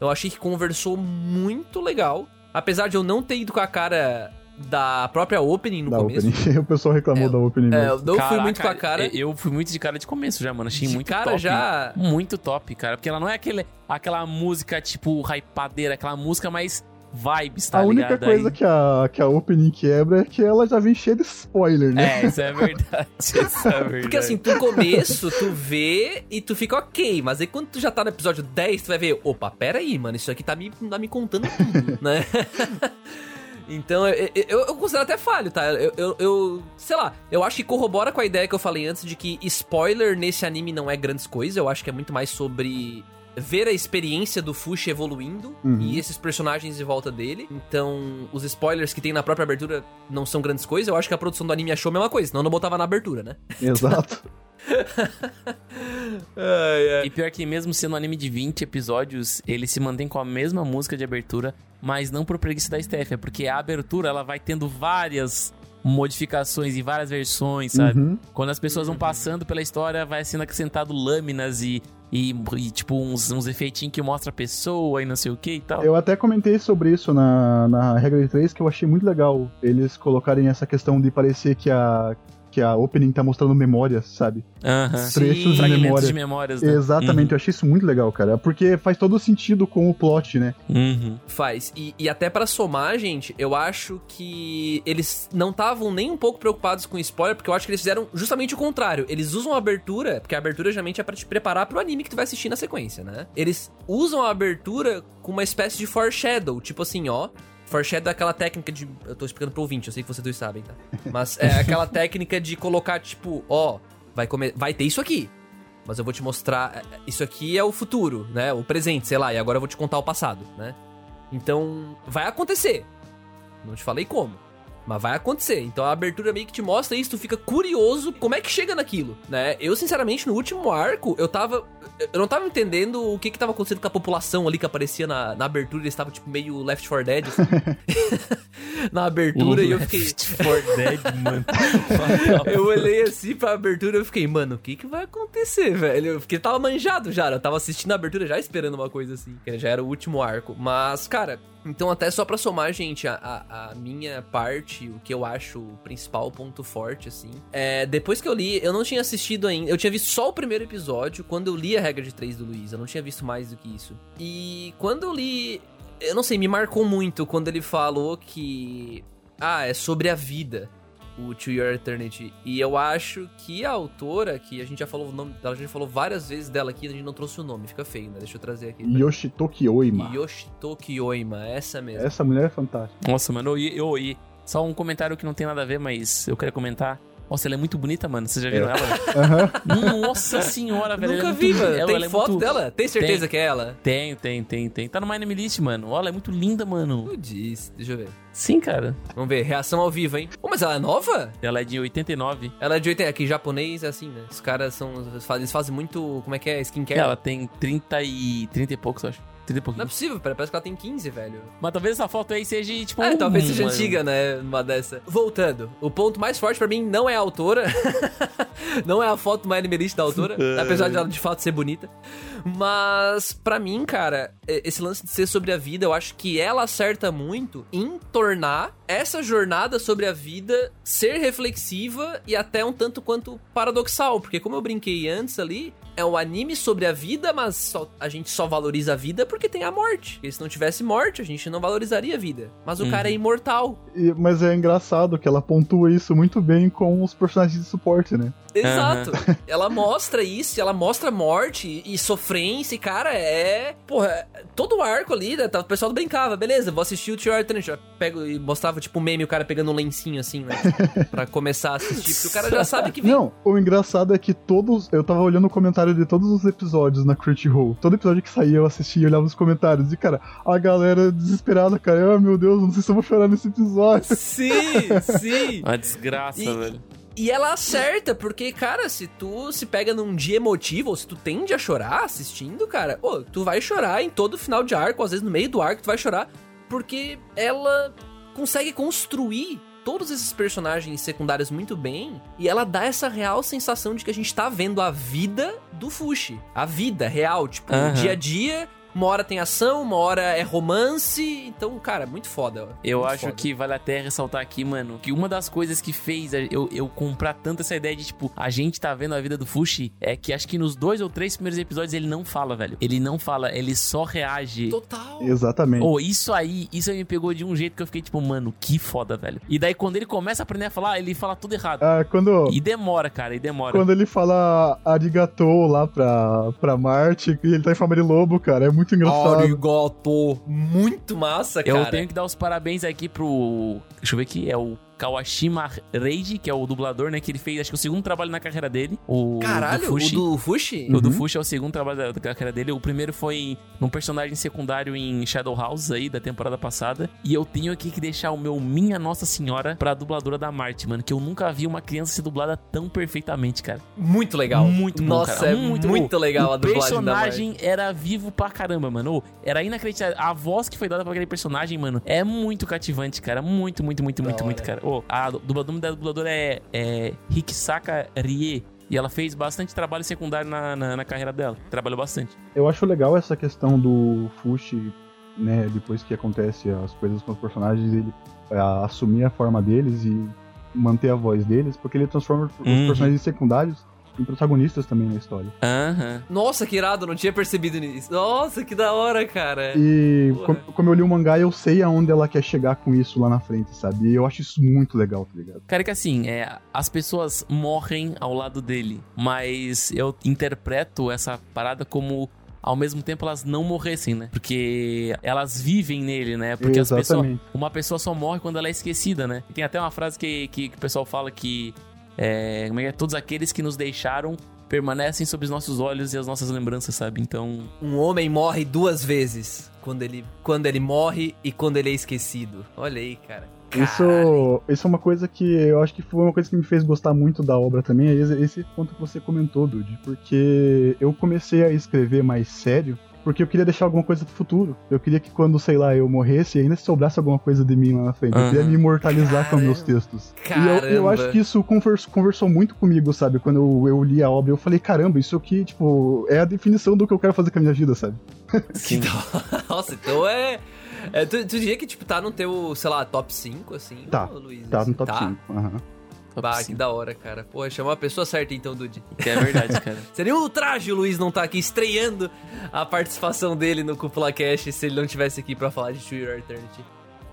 eu achei que conversou muito legal. Apesar de eu não ter ido com a cara da própria opening no da começo. opening. o pessoal reclamou É, da opening. É, mesmo. eu não fui Caraca, muito com a cara. Eu fui muito de cara de começo já, mano. Achei De muito cara top. já- Muito top, cara. Porque ela não é aquele, aquela música, tipo, hypadeira, aquela música mais vibes, tá a única ligado? coisa Aí- que a, que a opening quebra é que ela já vem cheia de spoiler, né? É, isso é verdade. Isso é verdade. Porque assim, no começo, tu vê e tu fica ok, mas aí quando tu já tá no episódio 10, tu vai ver, opa, pera aí, mano, isso aqui tá me, tá me contando tudo, né? Então, eu, eu, eu considero até falho, tá? Eu, eu, eu- sei lá, eu acho que corrobora com a ideia que eu falei antes de que spoiler nesse anime não é grandes coisas, eu acho que é muito mais sobre ver a experiência do Fushi evoluindo Uhum. e esses personagens em volta dele. Então, os spoilers que tem na própria abertura não são grandes coisas, eu acho que a produção do anime achou a mesma coisa, senão não botava na abertura, né? Exato. E pior que mesmo sendo um anime de 20 episódios, ele se mantém com a mesma música de abertura, mas não por preguiça da Steph, é porque a abertura ela vai tendo várias modificações e várias versões, sabe? Uhum. Quando as pessoas vão passando pela história, vai sendo acrescentado lâminas e, e, e, tipo uns, uns efeitinhos que mostra a pessoa e não sei o que e tal. Eu até comentei sobre isso na, na regra de 3, que eu achei muito legal eles colocarem essa questão de parecer que a, que a opening tá mostrando memórias, sabe? Aham. Trechos de Fragmentos memória. de memórias, né? Exatamente, eu achei isso muito legal, cara. Porque faz todo sentido com o plot, né? Uhum. Faz. E, e até pra somar, gente, eu acho que eles não estavam nem um pouco preocupados com spoiler, porque eu acho que eles fizeram justamente o contrário. Eles usam a abertura, porque a abertura geralmente é pra te preparar pro anime que tu vai assistir na sequência, né? Eles usam a abertura com uma espécie de foreshadow, tipo assim, ó. Foreshadow é aquela técnica de. Eu tô explicando pro ouvinte, eu sei que vocês dois sabem, tá? Mas é aquela técnica de colocar, tipo, ó, vai, come... vai ter isso aqui. Mas eu vou te mostrar. é, Isso aqui é o futuro, né? O presente, sei lá, e agora eu vou te contar o passado, né? Então, vai acontecer. Não te falei como. Mas vai acontecer. Então a abertura meio que te mostra isso, tu fica curioso como é que chega naquilo, né? Eu, sinceramente, no último arco, eu tava. Eu não tava entendendo o que que tava acontecendo com a população ali que aparecia na, na abertura. Eles estavam, tipo, meio Left 4 Dead, assim. na abertura, e eu fiquei. Left 4 Dead, mano. Eu olhei assim pra abertura e eu fiquei, mano, o que que vai acontecer, velho? Porque tava manjado já, eu tava assistindo a abertura já esperando uma coisa assim, que já era o último arco. Mas, cara, então até só pra somar, gente, a, a, a minha parte, o que eu acho o principal ponto forte, assim, é, depois que eu li, eu não tinha assistido ainda, eu tinha visto só o primeiro episódio, quando eu li a regra de três do Luiz, eu não tinha visto mais do que isso. E quando eu li, eu não sei, me marcou muito quando ele falou que, ah, é sobre a vida. O To Your Eternity. E eu acho que a autora, que a gente já falou o nome dela, a gente falou várias vezes dela aqui, a gente não trouxe o nome, fica feio, né? Deixa eu trazer aqui. Yoshitoki Oima. Yoshitoki Oima, essa mesmo. Essa mulher é fantástica. Nossa, mano, eu, eu, eu, só um comentário que não tem nada a ver, mas eu queria comentar. Nossa, ela é muito bonita, mano. Vocês já viram É. ela? Aham. Nossa senhora, velho. Nunca ela é vi, muito- mano. ela- Tem ela é foto muito- dela? Tem certeza Tem. que é ela? Tem, tem, tem, tem. Tá no My Name List, mano. Olha, ela é muito linda, mano. Eu disse, deixa eu ver. Sim, cara. Vamos ver, reação ao vivo, hein? Pô, mas ela é nova? Ela é de 89. Ela é de 80. Aqui, japonês é assim, né? Os caras são. Eles fazem, eles fazem muito. Como é que é? Skincare? Ela tem 30 e... 30 e poucos, eu acho. 30 e Não é pouquinho. possível, pera, parece que ela tem 15, velho. Mas talvez essa foto aí seja, tipo... Ah, um, talvez seja mano. antiga, né? Uma dessa. Voltando, o ponto mais forte pra mim não é a autora. não é a foto mais animalista da autora. apesar de ela de fato ser bonita. Mas, pra mim, cara, esse lance de ser sobre a vida, eu acho que ela acerta muito em tornar essa jornada sobre a vida ser reflexiva e até um tanto quanto paradoxal. Porque, como eu brinquei antes ali, é um anime sobre a vida, mas só- a gente só valoriza a vida porque tem a morte. Porque se não tivesse morte, a gente não valorizaria a vida. Mas o Uhum. cara é imortal. E- mas é engraçado que ela pontua isso muito bem com os personagens de suporte, né? Exato. ela mostra isso, ela mostra morte e sofrência, e cara, é. Porra, todo o arco ali, né? tá- O pessoal brincava, beleza, vou assistir o Tio Arthur. Já pego e mostrava, tipo, um meme, o cara pegando um lencinho assim, né? pra começar a assistir, porque o cara já sabe que vem. Não, o engraçado é que todos. Eu tava olhando o comentário de todos os episódios na Crunchyroll. Todo episódio que saía eu assistia e olhava os comentários. E, cara, a galera desesperada, cara. Ah, meu Deus, não sei se eu vou chorar nesse episódio. Sim, sim. Uma desgraça, E- velho. E ela acerta, porque, cara, se tu se pega num dia emotivo, ou se tu tende a chorar assistindo, cara, tu vai chorar em todo final de arco, às vezes no meio do arco tu vai chorar, porque ela consegue construir todos esses personagens secundários muito bem, e ela dá essa real sensação de que a gente tá vendo a vida do Fushi. A vida real, tipo, Aham. dia a dia, uma hora tem ação, uma hora é romance, então, cara, muito foda. Eu Muito acho foda. que vale até ressaltar aqui, mano, que uma das coisas que fez eu, eu comprar tanto essa ideia de, tipo, a gente tá vendo a vida do Fushi é que acho que nos dois ou três primeiros episódios ele não fala, velho. Ele não fala, ele só reage. Total. Exatamente. Oh, isso aí, isso aí me pegou de um jeito que eu fiquei tipo, mano, que foda, velho. E daí quando ele começa a aprender a falar, ele fala tudo errado. Ah, quando. E demora, cara, e demora. Quando ele fala arigatou lá pra, pra Marte, e ele tá em forma de lobo, cara, é muito engraçado. Arigato. Muito massa, cara. Eu tenho que dar os parabéns aqui pro. Deixa eu ver aqui, é o Kawashima Reiji, que é o dublador, né? Que ele fez, acho que o segundo trabalho na carreira dele. O Caralho, do Fushi. o do Fushi? O do Uhum. Fushi é o segundo trabalho da, da carreira dele. O primeiro foi num personagem secundário em Shadow House aí, da temporada passada. E eu tenho aqui que deixar o meu Minha Nossa Senhora pra dubladora da Marte, mano. Que eu nunca vi uma criança ser dublada tão perfeitamente, cara. Muito legal. Muito bom, Nossa, cara. é muito, bom. legal o a dublagem personagem era vivo pra caramba, mano. Era inacreditável. A voz que foi dada pra aquele personagem, mano, é muito cativante, cara. Muito, muito, muito, muito, hora. muito, cara. Ô, a dubladora da dubladora é, é Rikisaka Rie. E ela fez bastante trabalho secundário na, na, na carreira dela. Trabalhou bastante. Eu acho legal essa questão do Fushi, né, depois que acontece as coisas com os personagens, ele assumir a forma deles e manter a voz deles, porque ele transforma os Uhum. personagens secundários em protagonistas também na história. Aham. Nossa, que irado, não tinha percebido nisso. Nossa, que da hora, cara. E com- como eu li o mangá, eu sei aonde ela quer chegar com isso lá na frente, sabe? E eu acho isso muito legal, tá ligado? Cara, que assim, é, as pessoas morrem ao lado dele, mas eu interpreto essa parada como ao mesmo tempo elas não morressem, né? Porque elas vivem nele, né? Porque as pessoas, Exatamente. uma pessoa só morre quando ela é esquecida, né? Tem até uma frase que, que, que o pessoal fala que é, como é que é? todos aqueles que nos deixaram permanecem sob os nossos olhos e as nossas lembranças, sabe? Então, Um homem morre duas vezes. Quando ele, quando ele morre e quando ele é esquecido. Olha aí, cara. Caralho. Isso, isso é uma coisa que eu acho que foi uma coisa que me fez gostar muito da obra também, é esse, esse ponto que você comentou, Dude, porque eu comecei a escrever mais sério porque eu queria deixar alguma coisa pro futuro. Eu queria que quando, sei lá, eu morresse, ainda sobrasse alguma coisa de mim lá na frente. Eu queria me imortalizar com Caramba. meus textos. E eu, Caramba. eu acho que isso convers- conversou muito comigo, sabe? Quando eu, eu li a obra, eu falei, caramba, isso aqui, tipo, é a definição do que eu quero fazer com a minha vida, sabe? sim. Nossa, então é. é tu, tu diria que, tipo, tá no teu, sei lá, top 5, assim? Tá, Luiz? Tá no top tá? 5. aham. Bah, que Sim. da hora, cara. Pô, chamou a pessoa certa então, Dude. Que é verdade, cara. Seria um ultraje o Luiz não tá aqui estreando a participação dele no Cúpula Cash se ele não tivesse aqui pra falar de True Your Eternity.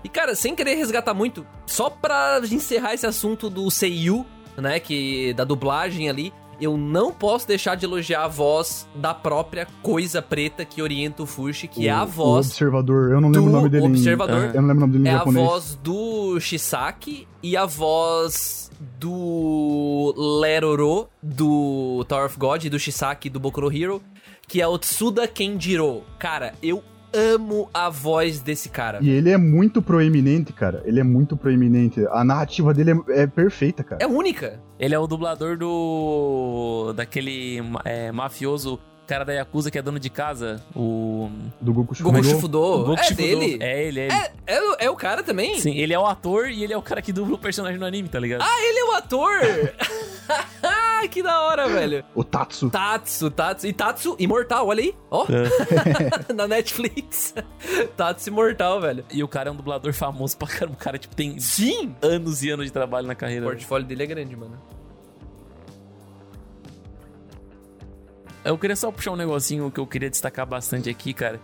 E, cara, sem querer resgatar muito, só pra encerrar esse assunto do Seiyu, né, que da dublagem ali, eu não posso deixar de elogiar a voz da própria coisa preta que orienta o Fushi, que é a O voz observador, eu não lembro do o nome dele. em- observador. Eu não lembro o nome dele em É a japonês. voz do Shisaki e a voz do Leroro, do Tower of God, e do Shisaki do Boku no Hero, que é o Tsuda Kenjiro. Cara, eu amo a voz desse cara. E ele é muito proeminente, cara. Ele é muito proeminente. A narrativa dele é, é perfeita, cara. É única. Ele é o dublador do. daquele é, mafioso cara da Yakuza que é dono de casa. O. Do Goku Goku Shifudo. Goku é Shifudo. dele. É ele, é ele. É, é, o- é o cara também? Sim, ele é o ator e ele é o cara que dubla o personagem no anime, tá ligado? Ah, ele é o ator! que da hora, velho. O Tatsu. Tatsu, Tatsu. E Tatsu imortal, olha aí. Ó, na Netflix. Tatsu imortal, velho. E o cara é um dublador famoso pra caramba. O cara, tipo, tem Sim! anos e anos de trabalho na O carreira. portfólio dele é grande, mano. Eu queria só puxar um negocinho que eu queria destacar bastante aqui, cara.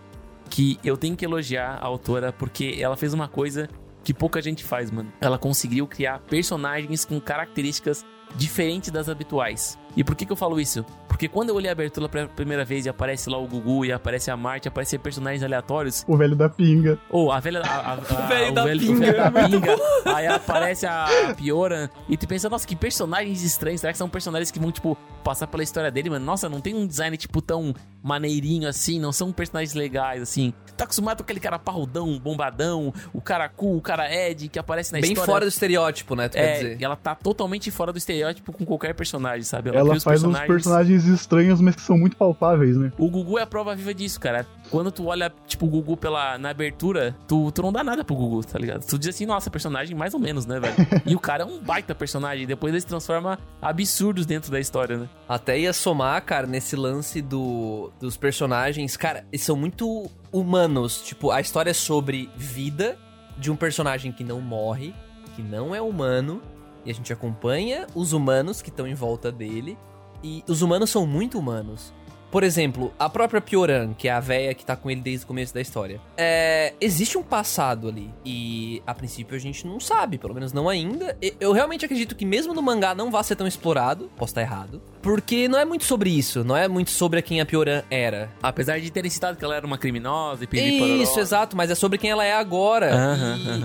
Que eu tenho que elogiar a autora porque ela fez uma coisa que pouca gente faz, mano. Ela conseguiu criar personagens com características diferentes das habituais. E por que, que eu falo isso? Porque quando eu olhei a abertura pela primeira vez e aparece lá o Gugu e aparece a Marte, aparecem personagens aleatórios, O velho da pinga. ou a velha. A, a- a- O velho o da velho- o pinga, velho da pinga. Aí aparece a Pioran. E tu pensa, nossa, que personagens estranhos. Será que são personagens que vão, tipo, passar pela história dele, mano? Nossa, não tem um design, tipo, tão maneirinho assim. Não são personagens legais, assim. Tá acostumado com aquele cara parrudão, bombadão, o cara cool, o cara Ed, que aparece na Bem história. fora do estereótipo, né? Tu quer É, dizer? e ela tá totalmente fora do estereótipo com qualquer personagem, sabe? Ela os faz uns personagens estranhos, mas que são muito palpáveis, né? o Gugu é a prova viva disso, cara. Quando tu olha, tipo, o Gugu pela, na abertura, tu, tu não dá nada pro Gugu, tá ligado? Tu diz assim, nossa, personagem mais ou menos, né, velho? e o cara é um baita personagem. Depois ele se transforma absurdos dentro da história, né? Até ia somar, cara, nesse lance do, dos personagens. Cara, eles são muito humanos. Tipo, a história é sobre vida de um personagem que não morre, que não é humano. E a gente acompanha os humanos que estão em volta dele. E os humanos são muito humanos. Por exemplo, a própria Pioran, que é a véia que tá com ele desde o começo da história. É, existe um passado ali. E a princípio a gente não sabe, pelo menos não ainda. Eu realmente acredito que mesmo no mangá não vá ser tão explorado. Posso estar errado. Porque não é muito sobre isso, não é muito sobre quem a Pioran era. Apesar de terem citado que ela era uma criminosa e pedir Isso, exato, mas é sobre quem ela é agora.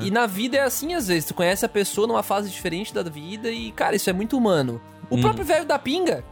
E, e na vida é assim às vezes. Tu conhece a pessoa numa fase diferente da vida e, cara, isso é muito humano. O Hum. próprio velho da pinga.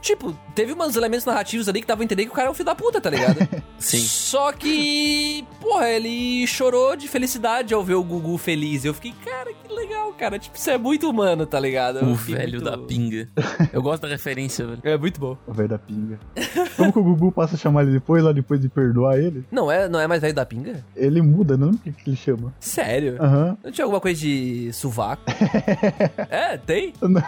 Tipo, teve uns elementos narrativos ali que davam a entender que o cara é um filho da puta, tá ligado? Sim. Só que, porra, ele chorou de felicidade ao ver o Gugu feliz. Eu fiquei, cara, que legal, cara. Tipo, isso é muito humano, tá ligado? Eu O velho muito- da pinga. Eu gosto da referência, velho. É muito bom. O velho da pinga. Como que o Gugu passa a chamar ele depois, lá depois de perdoar ele? Não é, não é mais velho da pinga? Ele muda, não? O que, que ele chama? Sério? Aham. Não tinha alguma coisa de sovaco? é, tem? Não.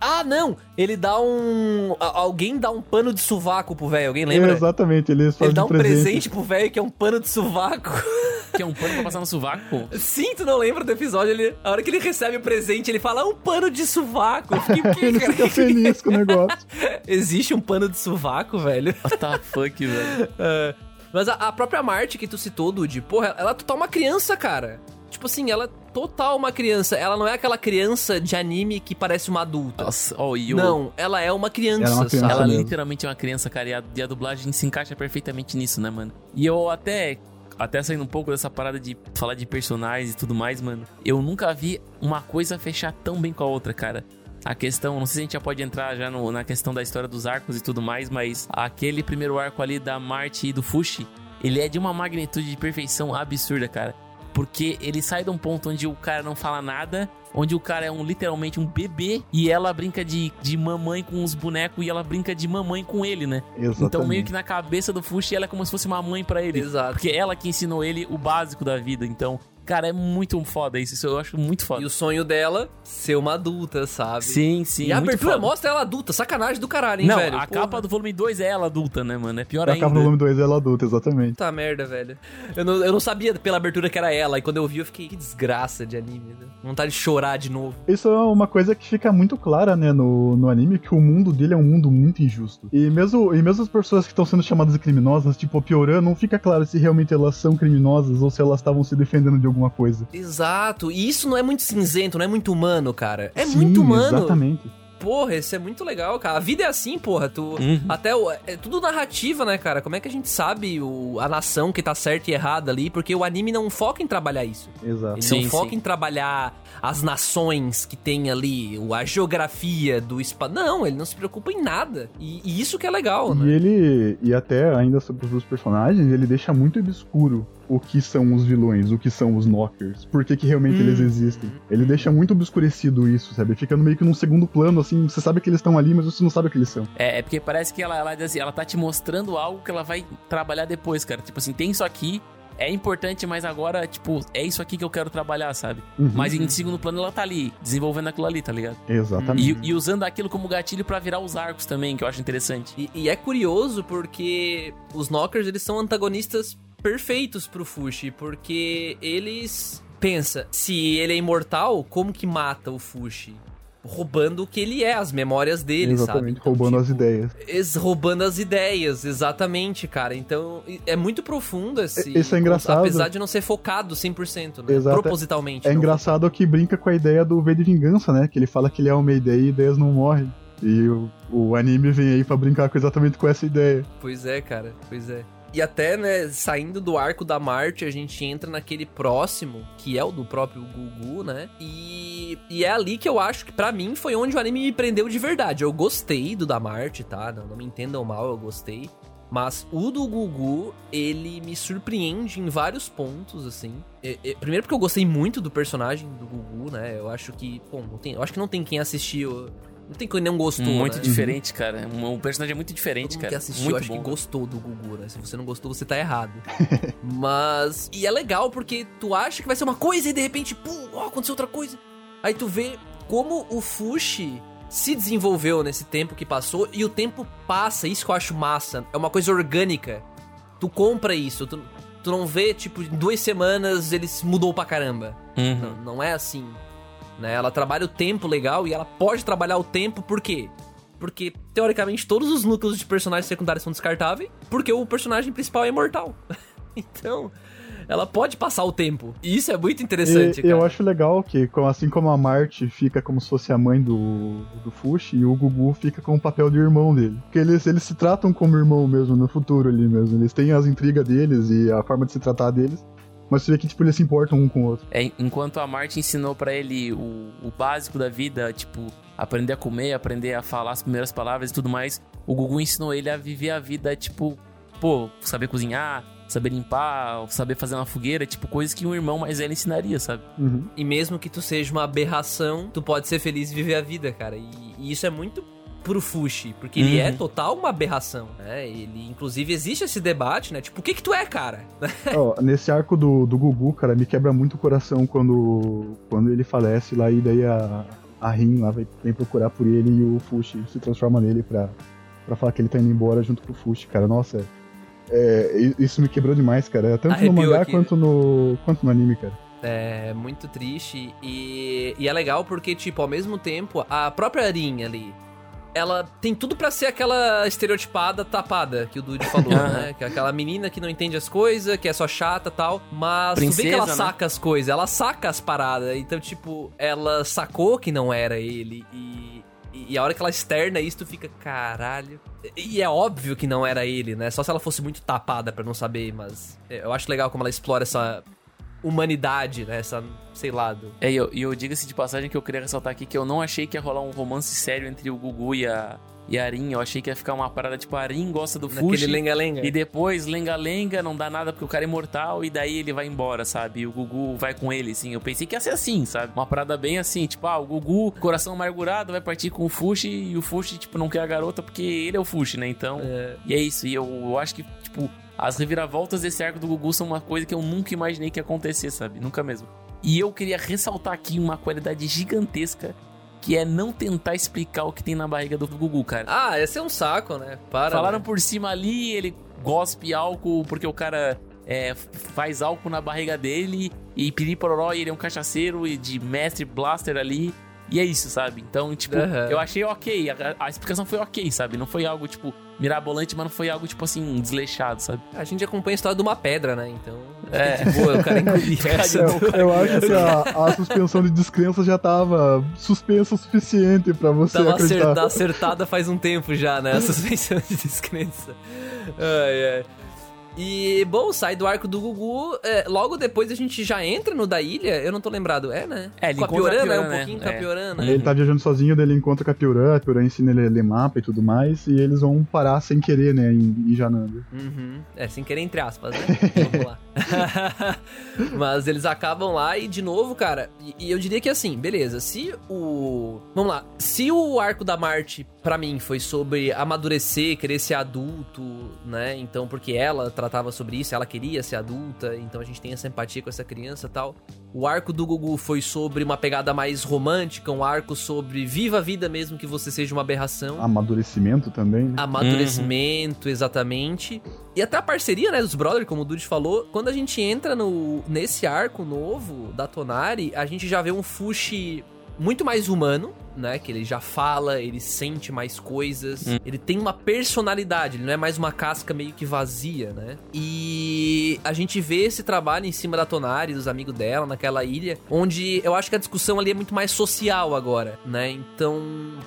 Ah, não! Ele dá um. a- Alguém dá um pano de sovaco pro velho, alguém lembra? Exatamente, ele Ele dá de um presente pro velho que é um pano de sovaco. Que é um pano pra passar no sovaco. Sim, tu não lembra do episódio? Ele, a hora que ele recebe o presente, ele fala "Ah, um pano de sovaco. Eu fiquei, o quê, Ele cara? fica feliz com o negócio. Existe um pano de sovaco, velho? What the fuck, velho. É. Mas a, a própria Marte que tu citou, Dude, porra, ela é total uma criança, cara. Tipo assim, ela é total uma criança. Ela não é aquela criança de anime que parece uma adulta. Nossa, ó, e o... Não, ela é uma criança, Ela é uma criança? Ela literalmente é uma criança, cara, e a, e a dublagem se encaixa perfeitamente nisso, né, mano? E eu até, até saindo um pouco dessa parada de falar de personagens e tudo mais, mano, eu nunca vi uma coisa fechar tão bem com a outra, cara. A questão, não sei se a gente já pode entrar já no- na questão da história dos arcos e tudo mais, mas aquele primeiro arco ali da Marte e do Fushi, ele é de uma magnitude de perfeição absurda, cara. Porque ele sai de um ponto onde o cara não fala nada, onde o cara é um literalmente um bebê e ela brinca de, de mamãe com os bonecos e ela brinca de mamãe com ele, né? Exatamente. Então meio que na cabeça do Fushi ela é como se fosse uma mãe pra ele. Exato. Porque ela que ensinou ele o básico da vida. Então, cara, é muito foda isso. Isso eu acho muito foda. E o sonho dela, ser uma adulta, sabe? Sim, sim. E a abertura foda. mostra ela adulta, sacanagem do caralho, hein, Não, velho? a Porra. capa do volume 2 é ela adulta, né, mano? É pior A ainda. capa do volume 2 é ela adulta, exatamente. Puta merda, velho. Eu não, eu não sabia pela abertura que era ela. E quando eu vi, eu fiquei, que desgraça de anime. Né? Vontade de chorar de novo. Isso é uma coisa que fica muito clara, né, no, no anime, que o mundo dele é um mundo muito injusto. E mesmo, e mesmo as pessoas que estão sendo chamadas de criminosas, tipo a Pioran, não fica claro se realmente elas são criminosas ou se elas estavam se defendendo de alguma coisa. Exato. E isso não é muito cinzento, não é muito humano, cara. É Sim, muito humano. Exatamente. Porra, isso é muito legal, cara. A vida é assim, porra. Tu, Uhum. Até o, é tudo narrativa, né, cara? Como é que a gente sabe o, a nação que tá certa e errada ali? Porque o anime não foca em trabalhar isso. Exato. Ele Sim, não foca sim. em trabalhar as nações que tem ali, o- a geografia do espaço. Não, ele não se preocupa em nada. E, e isso que é legal, E né? ele, e até ainda sobre os dois personagens, ele deixa muito obscuro o que são os vilões, o que são os knockers, por que, que realmente Hum. eles existem. Ele deixa muito obscurecido isso, sabe? Fica meio que num segundo plano, assim, você sabe que eles estão ali, mas você não sabe o que eles são. É, é porque parece que ela, ela, assim, ela tá te mostrando algo que ela vai trabalhar depois, cara. Tipo assim, tem isso aqui, é importante, mas agora, tipo, é isso aqui que eu quero trabalhar, sabe? Uhum. Mas em segundo plano ela tá ali, desenvolvendo aquilo ali, tá ligado? Exatamente. E, e usando aquilo como gatilho pra virar os arcos também, que eu acho interessante. E, e é curioso porque os Knockers, eles são antagonistas perfeitos pro Fushi, porque eles... Pensa, se ele é imortal, como que mata o Fushi? Roubando o que ele é, as memórias dele, sabe? Exatamente, Então, roubando as tipo, ideias. Ex roubando as ideias, exatamente, cara. Então, é muito profundo esse. Isso é engraçado. Apesar de não ser focado 100%, né? Exato. Propositalmente. É não engraçado que brinca com a ideia do V de Vingança, né? Que ele fala que ele é uma ideia e ideias não morrem. E o, o anime vem aí pra brincar com exatamente com essa ideia. Pois é, cara, pois é. E até, né, saindo do arco da Marte, a gente entra naquele próximo, que é o do próprio Gugu, né? E, e é ali que eu acho que pra mim foi onde o anime me prendeu de verdade. Eu gostei do da Marte, tá? Não, não me entendam mal, eu gostei. Mas o do Gugu, ele me surpreende em vários pontos, assim. É, é, primeiro porque eu gostei muito do personagem do Gugu, né? Eu acho que, bom, não tem, eu acho que não tem quem assistiu. Não tem não gostou, muito né? diferente, cara. Um, um personagem muito diferente, Todo cara. que assistiu, muito acho bom. que gostou do Gugu, né? Se você não gostou, você tá errado. Mas. E é legal porque tu acha que vai ser uma coisa e de repente, pum, ó, aconteceu outra coisa. Aí tu vê como o Fushi se desenvolveu nesse tempo que passou e o tempo passa, isso que eu acho massa. É uma coisa orgânica. Tu compra isso, tu, tu não vê, tipo, em duas semanas ele se mudou pra caramba. Uhum. Não, não é assim. Né? Ela trabalha o tempo legal e ela pode trabalhar o tempo por quê? Porque, teoricamente, todos os núcleos de personagens secundários são descartáveis, porque o personagem principal é imortal. então, ela pode passar o tempo. E isso é muito interessante, E cara. eu acho legal que, assim como a Marte fica como se fosse a mãe do, do Fushi, e o Gugu fica com o papel de irmão dele. Porque eles, eles se tratam como irmão mesmo, no futuro ali mesmo. Eles têm as intrigas deles e a forma de se tratar deles. Mas você vê que, tipo, eles se importam um com o outro. É, enquanto a Martin ensinou pra ele o, o básico da vida, tipo, aprender a comer, aprender a falar as primeiras palavras e tudo mais, o Gugu ensinou ele a viver a vida, tipo, pô, saber cozinhar, saber limpar, saber fazer uma fogueira, tipo, coisas que um irmão mais velho ensinaria, sabe? Uhum. E mesmo que tu seja uma aberração, tu pode ser feliz e viver a vida, cara. E, e isso é muito pro Fushi, porque ele Uhum. é total uma aberração, né? Ele, inclusive, existe esse debate, né? Tipo, o que que tu é, cara? Ó, nesse arco do, do Gugu, cara, me quebra muito o coração quando, quando ele falece lá e daí a, a Rin lá vai, vem procurar por ele e o Fushi se transforma nele pra, pra falar que ele tá indo embora junto com o Fushi, cara. Nossa, é, isso me quebrou demais, cara. Tanto Arrepiou no mangá aqui. quanto no, quanto no anime, cara. É muito triste e, e é legal porque, tipo, ao mesmo tempo, a própria Arinha ali, ela tem tudo pra ser aquela estereotipada tapada que o Dude falou, né? Que é aquela menina que não entende as coisas, que é só chata e tal, mas tu vê que Princesa, ela né? saca as coisas, ela saca as paradas, então, tipo, ela sacou que não era ele e... E a hora que ela externa isso, tu fica, caralho. E é óbvio que não era ele, né? Só se ela fosse muito tapada pra não saber, mas eu acho legal como ela explora essa humanidade, né? Essa, sei lá, do... É, e eu, eu diga-se de passagem que eu queria ressaltar aqui que eu não achei que ia rolar um romance sério entre o Gugu e a, e a Arin. Eu achei que ia ficar uma parada tipo, a Arin gosta do naquele Fushi. lenga-lenga. E depois, lenga-lenga, não dá nada porque o cara é imortal e daí ele vai embora, sabe? E o Gugu vai com ele, assim. Eu pensei que ia ser assim, sabe? Uma parada bem assim, tipo, ah, o Gugu, coração amargurado, vai partir com o Fushi e o Fushi, tipo, não quer a garota porque ele é o Fushi, né? Então, É, e é isso. E eu, eu acho que, tipo, as reviravoltas desse arco do Gugu são uma coisa que eu nunca imaginei que ia acontecer, sabe? Nunca mesmo. E eu queria ressaltar aqui uma qualidade gigantesca que é não tentar explicar o que tem na barriga do Gugu, cara. Ah, esse é um saco, né? Para. Falaram né? por cima ali, ele gospe álcool porque o cara é, faz álcool na barriga dele e piripororó e ele é um cachaceiro e de mestre blaster ali. E é isso, sabe? Então, tipo, Aham. eu achei ok. A, a explicação foi ok, sabe? Não foi algo, tipo, mirabolante, mas não foi algo, tipo assim, desleixado, sabe? A gente acompanha a história de uma pedra, né? Então. É. De boa, o cara engolir essa. Eu, eu acho que a, a suspensão de descrença já tava suspensa o suficiente pra você Tava acreditar. acertada, acertada faz um tempo já, né? A suspensão de descrença. Ai, ai. E, bom, sai do arco do Gugu. é, logo depois a gente já entra no da ilha. Eu não tô lembrado, é, né? É, ele com a Piorana, é um Piorana, pouquinho com a é. Piorana. Ele tá viajando sozinho, daí ele encontra com a Piorã, a Piorã ensina ele a ler mapa e tudo mais, e eles vão parar sem querer, né, em, em Jananda. Uhum. É, sem querer, entre aspas, né? Vamos lá. Mas eles acabam lá e, de novo, cara, e, e eu diria que assim, beleza, se o. Vamos lá. Se o arco da Marte, pra mim, foi sobre amadurecer, querer ser adulto, né? Então, porque ela tratava sobre isso, ela queria ser adulta, então a gente tem essa empatia com essa criança e tal. O arco do Gugu foi sobre uma pegada mais romântica, um arco sobre viva a vida mesmo que você seja uma aberração. Amadurecimento também, né? Amadurecimento, exatamente. E até a parceria, né, dos brothers, como o Dude falou, quando a gente entra no, nesse arco novo da Tonari, a gente já vê um Fushi muito mais humano, né, que ele já fala, ele sente mais coisas, ele tem uma personalidade, ele não é mais uma casca meio que vazia, né? E a gente vê esse trabalho em cima da Tonari, dos amigos dela, naquela ilha, onde eu acho que a discussão ali é muito mais social agora, né? Então,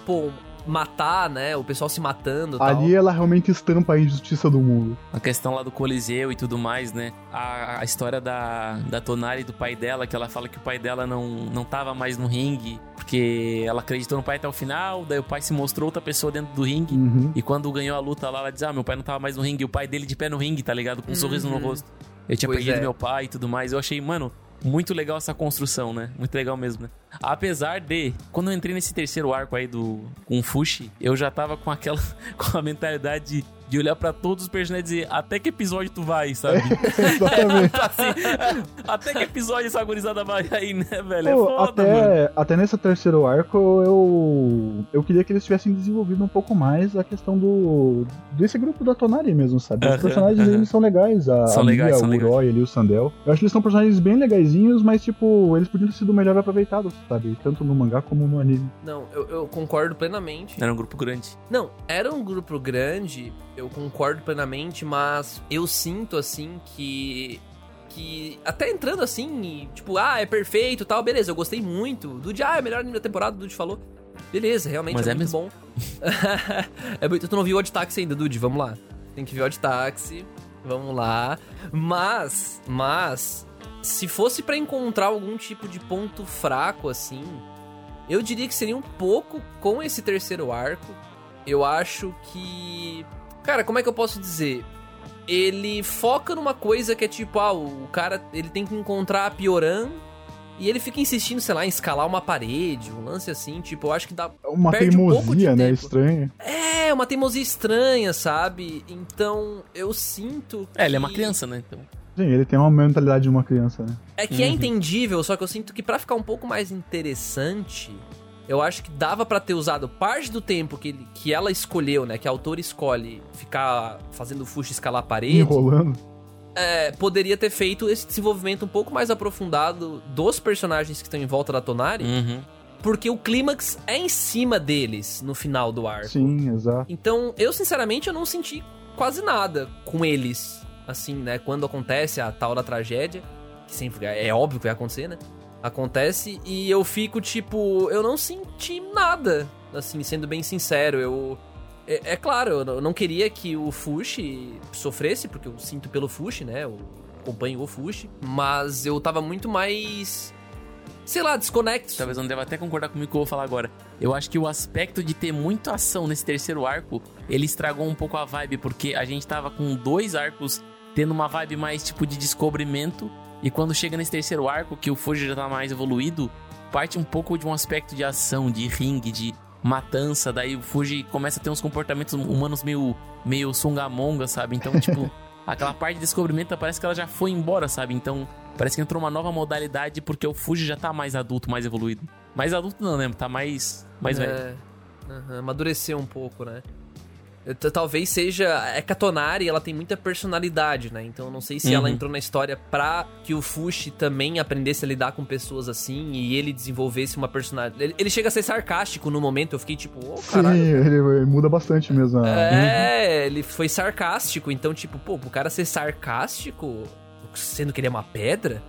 pô, matar, né, o pessoal se matando e tal. Ali ela realmente estampa a injustiça do mundo. A questão lá do Coliseu e tudo mais, né? A, a história da, da Tonari e do pai dela, que ela fala que o pai dela não, não tava mais no ringue, porque ela acreditou no pai até o final, daí o pai se mostrou outra pessoa dentro do ringue. Uhum. E quando ganhou a luta lá, ela diz: Ah, meu pai não tava mais no ringue. E o pai dele de pé no ringue, tá ligado? Com um sorriso no Uhum. rosto. Eu tinha Pois perdido é. meu pai e tudo mais. Eu achei, mano, muito legal essa construção, né? Muito legal mesmo, né? Apesar de, quando eu entrei nesse terceiro arco aí do com Fushi, eu já tava com aquela, com a mentalidade de, de olhar pra todos os personagens e dizer, até que episódio tu vai, sabe? Exatamente. assim, até que episódio essa gurizada vai aí, né, velho? É Pô, foda, mano. até, até nesse terceiro arco, eu eu queria que eles tivessem desenvolvido um pouco mais a questão do desse grupo da Tonari mesmo, sabe? Os Aham, personagens aham. eles são legais, a, São a legais, Mia, são o. Uroi ali, o Sandel. Eu acho que eles são personagens bem legaisinhos, mas tipo, eles podiam ter sido melhor aproveitados, sabe? Tanto no mangá como no anime. Não, eu, eu concordo plenamente. Era um grupo grande. Não, era um grupo grande, eu concordo plenamente, mas eu sinto assim que. Que até entrando assim, e, tipo, ah, é perfeito e tal, beleza, eu gostei muito. Dude, ah, é melhor anime da temporada, o Dude falou. Beleza, realmente Mas é, é muito bom. é muito, tu não viu o Odd Taxi ainda, Dude, vamos lá. Tem que ver o Odd Taxi, vamos lá. Mas, mas, se fosse pra encontrar algum tipo de ponto fraco assim, eu diria que seria um pouco com esse terceiro arco. Eu acho que. Cara, como é que eu posso dizer? Ele foca numa coisa que é tipo, ah, o cara ele tem que encontrar a Pioran e ele fica insistindo, sei lá, em escalar uma parede, um lance assim, tipo, eu acho que dá. É Uma Perde um pouco de teimosia, né? tempo. Estranha. É, uma teimosia estranha, sabe? Então, eu sinto. É, ele é uma que- criança, né? Então. Sim, ele tem uma mentalidade de uma criança, né? É que é Uhum. entendível, só que eu sinto que pra ficar um pouco mais interessante, eu acho que dava pra ter usado parte do tempo que, ele- que ela escolheu, né? Que a autora escolhe ficar fazendo o Fuxi escalar a parede. Enrolando. é, poderia ter feito esse desenvolvimento um pouco mais aprofundado dos personagens que estão em volta da Tonari, Uhum. porque o clímax é em cima deles no final do arco. Sim, exato. Então, eu sinceramente eu não senti quase nada com eles, assim, né? Quando acontece a tal da tragédia, que sempre é óbvio que vai acontecer, né? Acontece e eu fico tipo, eu não senti nada, assim, sendo bem sincero, eu é, é claro, eu não- queria que o Fushi sofresse, porque eu sinto pelo Fushi, né? Eu acompanho o Fushi, mas eu tava muito mais sei lá, desconexo. Talvez não deva até concordar comigo que eu vou falar agora. Eu acho que o aspecto de ter muita ação nesse terceiro arco, ele estragou um pouco a vibe, porque a gente tava com dois arcos tendo uma vibe mais tipo de descobrimento, e quando chega nesse terceiro arco, que o Fuji já tá mais evoluído, parte um pouco de um aspecto de ação, de ringue, de matança, daí o Fuji começa a ter uns comportamentos humanos meio, meio sungamonga, sabe? Então, tipo, aquela parte de descobrimento parece que ela já foi embora, sabe? Então, parece que entrou uma nova modalidade porque o Fuji já tá mais adulto, mais evoluído. Mais adulto não, né? Tá mais, mais velho. É, aham, amadureceu um pouco, né? Talvez seja. É que a Tonari, ela tem muita personalidade, né? Então eu não sei se ela Uhum. entrou na história pra que o Fushi também aprendesse a lidar com pessoas assim e ele desenvolvesse uma personalidade. Ele, ele chega a ser sarcástico no momento, eu fiquei tipo, ô, Sim, caralho. ele, ele muda bastante mesmo. a- É, ele foi sarcástico, então, tipo, pô, o cara ser sarcástico, sendo que ele é uma pedra,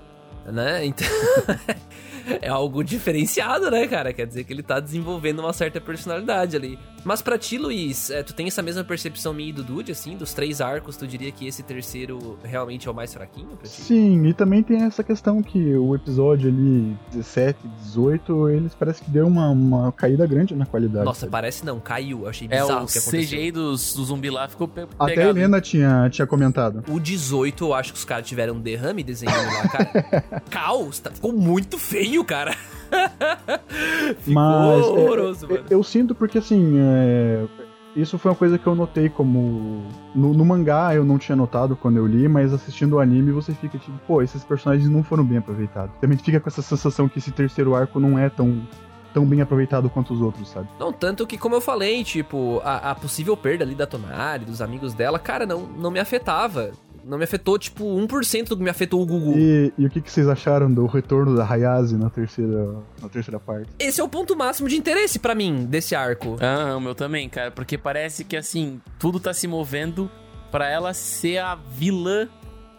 né? Então. é algo diferenciado, né, cara? Quer dizer que ele tá desenvolvendo uma certa personalidade ali. Mas pra ti, Luiz, é, tu tem essa mesma percepção minha e do Dude, assim, dos três arcos, tu diria que esse terceiro realmente é o mais fraquinho pra ti? Sim, e também tem essa questão que o episódio ali 17, 18, eles parece que deu uma, uma caída grande na qualidade. Nossa, sabe? parece não, caiu. Eu achei É, bizarro o o que aconteceu. CGI dos, do zumbi lá ficou pe Até a. Helena tinha, tinha comentado. O 18, eu acho que os caras tiveram um derrame desenhando lá, cara. Caos, tá- ficou muito feio, cara. Ficou Mas é, horroroso, é, mano. eu sinto porque assim, é, isso foi uma coisa que eu notei como no, no mangá eu não tinha notado quando eu li, mas assistindo o anime você fica tipo, pô, esses personagens não foram bem aproveitados. Também fica com essa sensação que esse terceiro arco não é tão tão bem aproveitado quanto os outros, sabe? Não, tanto que, como eu falei, tipo, a, a possível perda ali da Tonari, dos amigos dela, cara, não, não me afetava. Não me afetou, tipo, 1% do que me afetou o Gugu. E, e o que, que vocês acharam do retorno da Hayase na terceira, na terceira parte? Esse é o ponto máximo de interesse pra mim, desse arco. Ah, o meu também, cara. Porque parece que, assim, tudo tá se movendo pra ela ser a vilã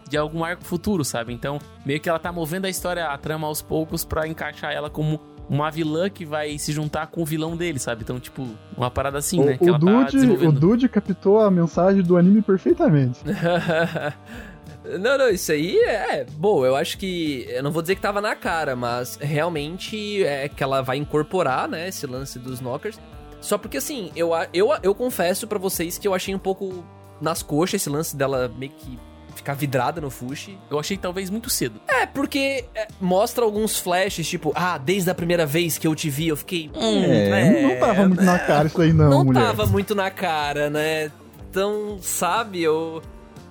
de algum arco futuro, sabe? Então, meio que ela tá movendo a história, a trama aos poucos pra encaixar ela como uma vilã que vai se juntar com o vilão dele, sabe? Então, tipo, uma parada assim, o, né? Que o ela tá Dude, o desenvolvendo. Dude captou a mensagem do anime perfeitamente. não, não, isso aí é. Bom, eu acho que. Eu não vou dizer que tava na cara, mas realmente é que ela vai incorporar, né, esse lance dos knockers. Só porque assim, eu, eu, eu confesso pra vocês que eu achei um pouco nas coxas esse lance dela meio que ficar vidrada no Fushi. Eu achei talvez muito cedo. É, porque é, mostra alguns flashes, tipo, ah, desde a primeira vez que eu te vi, eu fiquei. Hum, É, não tava muito na cara isso aí não, não mulher. tava muito na cara, né? Então, sabe, eu.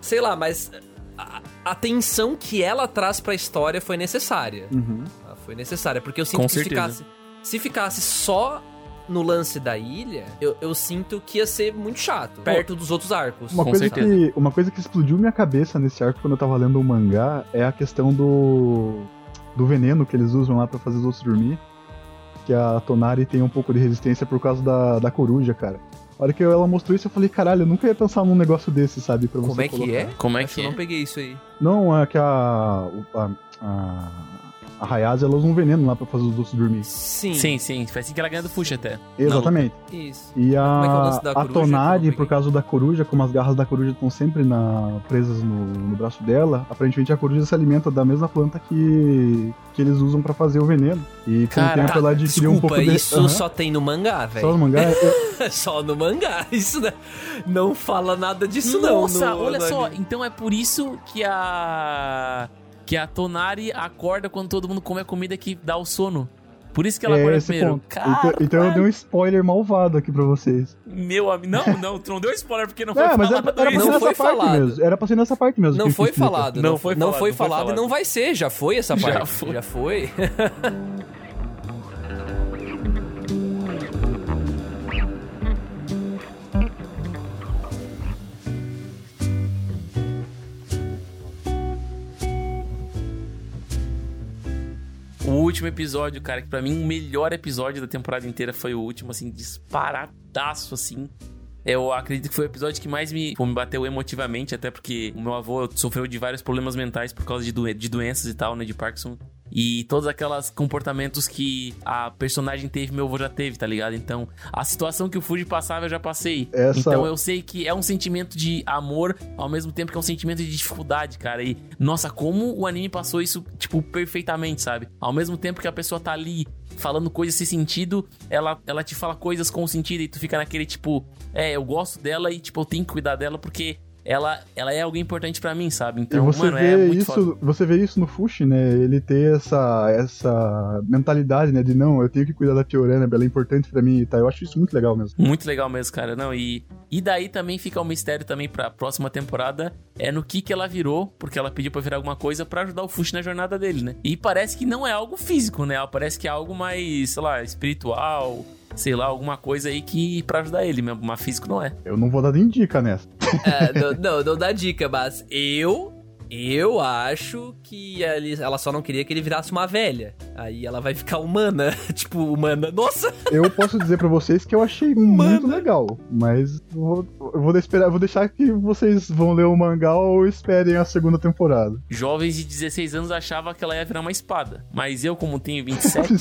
Sei lá, mas a, a tensão que ela traz pra história foi necessária. Uhum. Foi necessária, porque eu sinto Com que certeza. ficasse, se ficasse só no lance da ilha, eu, eu sinto que ia ser muito chato, perto dos outros arcos. Uma Com coisa, certeza. que, uma coisa que explodiu minha cabeça nesse arco quando eu tava lendo o mangá é a questão do, do veneno que eles usam lá pra fazer os outros dormir. Que a Tonari tem um pouco de resistência por causa da, da coruja, cara. A hora que ela mostrou isso, eu falei, caralho, eu nunca ia pensar num negócio desse, sabe? Pra Como você é que colocar. é? Como é que eu é? não peguei isso aí. Não, é que a. A, a, a Hayase, ela usa um veneno lá pra fazer os outros dormir. Sim. Sim, sim. Foi assim que ela ganha do Fuxa até. Exatamente. Isso. E a, Como é que é o lance da a coruja Tonari, peguei? por causa da coruja, como as garras da coruja estão sempre na, presas no, no braço dela, aparentemente a coruja se alimenta da mesma planta que, que eles usam pra fazer o veneno. E com o Cara, tempo ela adquiriu um pouco de... isso Aham. só tem no mangá, Só velho. no mangá. é- Só no mangá. Isso não, não fala nada disso, não. Nossa, no- olha no só. anime. Então é por isso que a. Que a Tonari acorda quando todo mundo come a comida que dá o sono. Por isso que ela é acorda esse primeiro. Então, então eu dei um spoiler malvado aqui pra vocês. meu amigo. Não, não, tu não deu spoiler porque não foi É, mas falado era, era Não nessa foi parte falado. mesmo. Era pra ser nessa parte mesmo. Não foi falado. Não Não, foi não falado, foi não foi falado e falado. não vai ser. Já foi essa Já parte. foi. Já foi. O último episódio, cara, que pra mim o melhor episódio da temporada inteira foi o último, assim, disparadaço, assim. Eu acredito que foi o episódio que mais me, me bateu emotivamente, até porque o meu avô sofreu de vários problemas mentais por causa de, doen- de doenças e tal, né, de Parkinson. E todos aqueles comportamentos que a personagem teve, meu avô já teve, tá ligado? Então, a situação que o Fuji passava, eu já passei. Essa- Então, eu sei que é um sentimento de amor, ao mesmo tempo que é um sentimento de dificuldade, cara. E, nossa, como o anime passou isso, tipo, perfeitamente, sabe? Ao mesmo tempo que a pessoa tá ali falando coisas sem sentido, ela, ela te fala coisas com sentido e tu fica naquele, tipo, é, eu gosto dela e, tipo, eu tenho que cuidar dela porque ela, ela é alguém importante pra mim, sabe? E Então, você mano, é vê muito isso, foda. você vê isso no Fushi, né? Ele ter essa essa mentalidade, né, de não, eu tenho que cuidar da Fiorana, ela é importante pra mim e tal. Eu acho isso muito legal mesmo. Muito legal mesmo, cara. Não, e, e daí também fica o mistério também pra próxima temporada. É no que que ela virou, porque ela pediu pra virar alguma coisa pra ajudar o Fushi na jornada dele, né? E parece que não é algo físico, né? Parece que é algo mais, sei lá, espiritual. Sei lá, alguma coisa aí que pra ajudar ele mesmo. Mas físico não é. Eu não vou dar nem dica nessa. É, não, não, não dá dica, mas eu. Eu acho que ela só não queria que ele virasse uma velha. Aí ela vai ficar humana. tipo, humana. Nossa! Eu posso dizer pra vocês que eu achei muito legal, mas eu vou, eu vou esperar, vou deixar que vocês vão ler o mangá ou esperem a segunda temporada. Jovens de 16 anos achavam que ela ia virar uma espada. Mas eu, como tenho 27,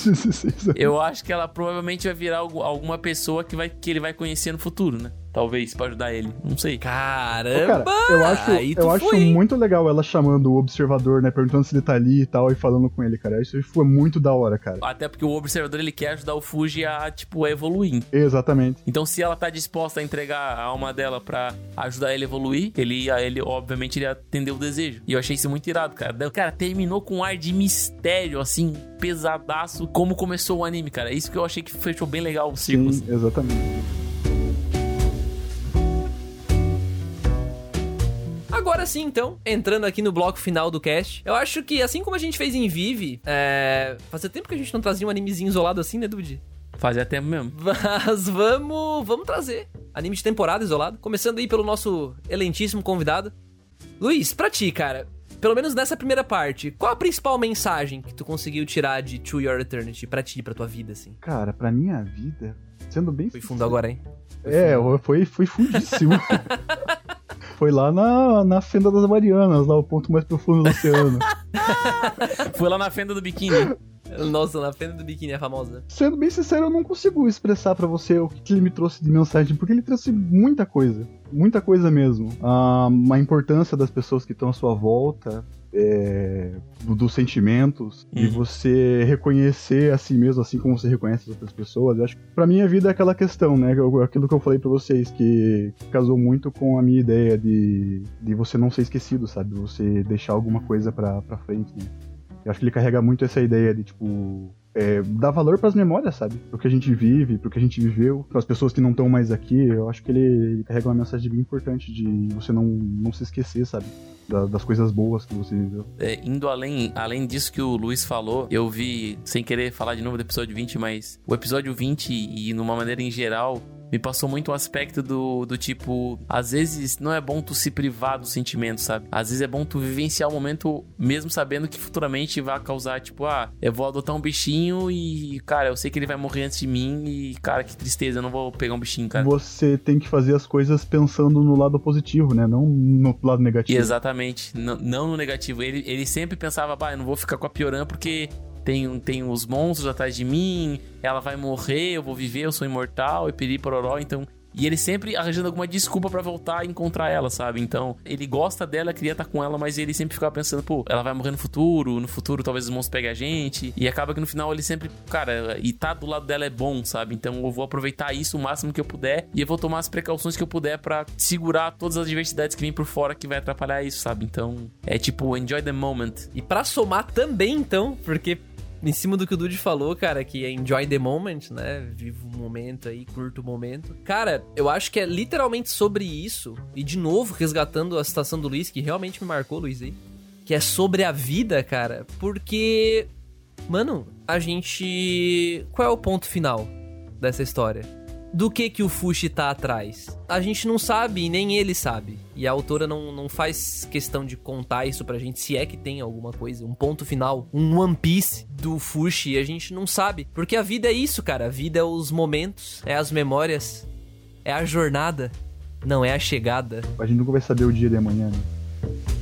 eu acho que ela provavelmente vai virar algu- alguma pessoa que, vai, que ele vai conhecer no futuro, né? Talvez, pra ajudar ele. Não sei. Caramba! Cara, eu acho, eu acho foi, muito legal ela chamando o observador, né? Perguntando se ele tá ali e tal, e falando com ele, cara. Isso foi muito da hora, cara. Até porque o observador ele quer ajudar o Fuji a, tipo, a evoluir. Exatamente. Então, se ela tá disposta a entregar a alma dela pra ajudar ele a evoluir, ele, ia- ele obviamente, ele ia atender o desejo. E eu achei isso muito irado, cara. Cara, terminou com um ar de mistério, assim, pesadaço, como começou o anime, cara. Isso que eu achei que fechou bem legal o círculo. Sim, assim. exatamente. Agora sim, então, entrando aqui no bloco final do cast, eu acho que assim como a gente fez em Vive, é... fazia tempo que a gente não trazia um animezinho isolado assim, né, Dude? Fazia tempo mesmo. Mas vamos, vamos trazer anime de temporada isolado, começando aí pelo nosso elentíssimo convidado. Luiz, pra ti, cara, pelo menos nessa primeira parte, qual a principal mensagem que tu conseguiu tirar de To Your Eternity pra ti, pra tua vida, assim? Cara, pra minha vida, sendo bem Foi fundo agora, hein? É, foi, foi fundíssimo. foi lá na, na Fenda das Marianas, lá o ponto mais profundo do oceano. Foi lá na fenda do biquíni. Nossa, na fenda do biquíni é famosa. Sendo bem sincero, eu não consigo expressar pra você o que, ele me trouxe de mensagem, porque ele trouxe muita coisa. Muita coisa mesmo. Ah, a importância das pessoas que estão à sua volta, é, do- dos sentimentos, e Uhum. você reconhecer a si mesmo, assim como você reconhece as outras pessoas. Eu acho que pra minha vida é aquela questão, né? Aquilo que eu falei pra vocês, que casou muito com a minha ideia de, de você não ser esquecido, sabe? Você deixar alguma coisa pra, pra frente, né? Eu acho que ele carrega muito essa ideia de, tipo, é, dar valor pras memórias, sabe? Pro que a gente vive, pro que a gente viveu, pras pessoas que não estão mais aqui. Eu acho que ele, ele carrega uma mensagem bem importante de você não, não se esquecer, sabe? Da- das coisas boas que você viveu. É, indo além, além disso que o Luiz falou, eu vi, sem querer falar de novo do episódio 20, mas o episódio 20 e numa maneira em geral, me passou muito um aspecto do, do tipo, às vezes não é bom tu se privar do sentimento, sabe? Às vezes é bom tu vivenciar o momento mesmo sabendo que futuramente vai causar, tipo, ah, eu vou adotar um bichinho e, cara, eu sei que ele vai morrer antes de mim e, cara, que tristeza, eu não vou pegar um bichinho, cara. Você tem que fazer as coisas pensando no lado positivo, né? Não no lado negativo. exatamente, não, não no negativo. Ele, ele sempre pensava, bah, eu não vou ficar com a Pioran porque tem, tem os monstros atrás de mim, ela vai morrer, eu vou viver, eu sou imortal, e piri pororó, então. E ele sempre arranjando alguma desculpa pra voltar e encontrar ela, sabe? Então, ele gosta dela, queria estar com ela, mas ele sempre ficava pensando, pô, ela vai morrer no futuro, no futuro talvez os monstros peguem a gente. E acaba que no final ele sempre, cara, e tá do lado dela é bom, sabe? Então eu vou aproveitar isso o máximo que eu puder e eu vou tomar as precauções que eu puder pra segurar todas as adversidades que vêm por fora que vai atrapalhar isso, sabe? Então, é tipo, enjoy the moment. E pra somar também, então, porque em cima do que o Dude falou, cara, que é enjoy the moment, né? Viva o momento aí, curta o momento. Cara, eu acho que é literalmente sobre isso. E de novo, resgatando a citação do Luiz, que realmente me marcou, Luiz, aí. Que é sobre a vida, cara. Porque, mano, a gente. Qual é o ponto final dessa história? Do que que o Fushi tá atrás? A gente não sabe e nem ele sabe. E a autora não, não faz questão de contar isso pra gente, se é que tem alguma coisa, um ponto final, um One Piece do Fushi, a gente não sabe. Porque a vida é isso, cara. A vida é os momentos, é as memórias, é a jornada, não é a chegada. A gente nunca vai saber o dia de amanhã, né?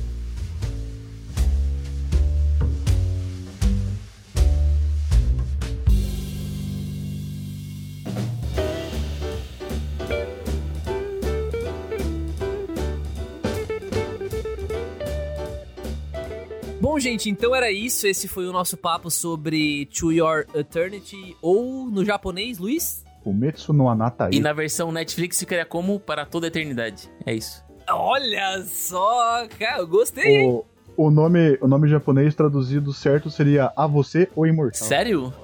Bom, gente, então era isso. Esse foi o nosso papo sobre To Your Eternity, ou no japonês, Luiz? Fumetsu no Anatai. E na versão Netflix ficaria como para toda a eternidade. É isso. Olha só, cara, eu gostei? O, o, nome, o nome japonês traduzido certo seria A Você ou Imortal. Sério?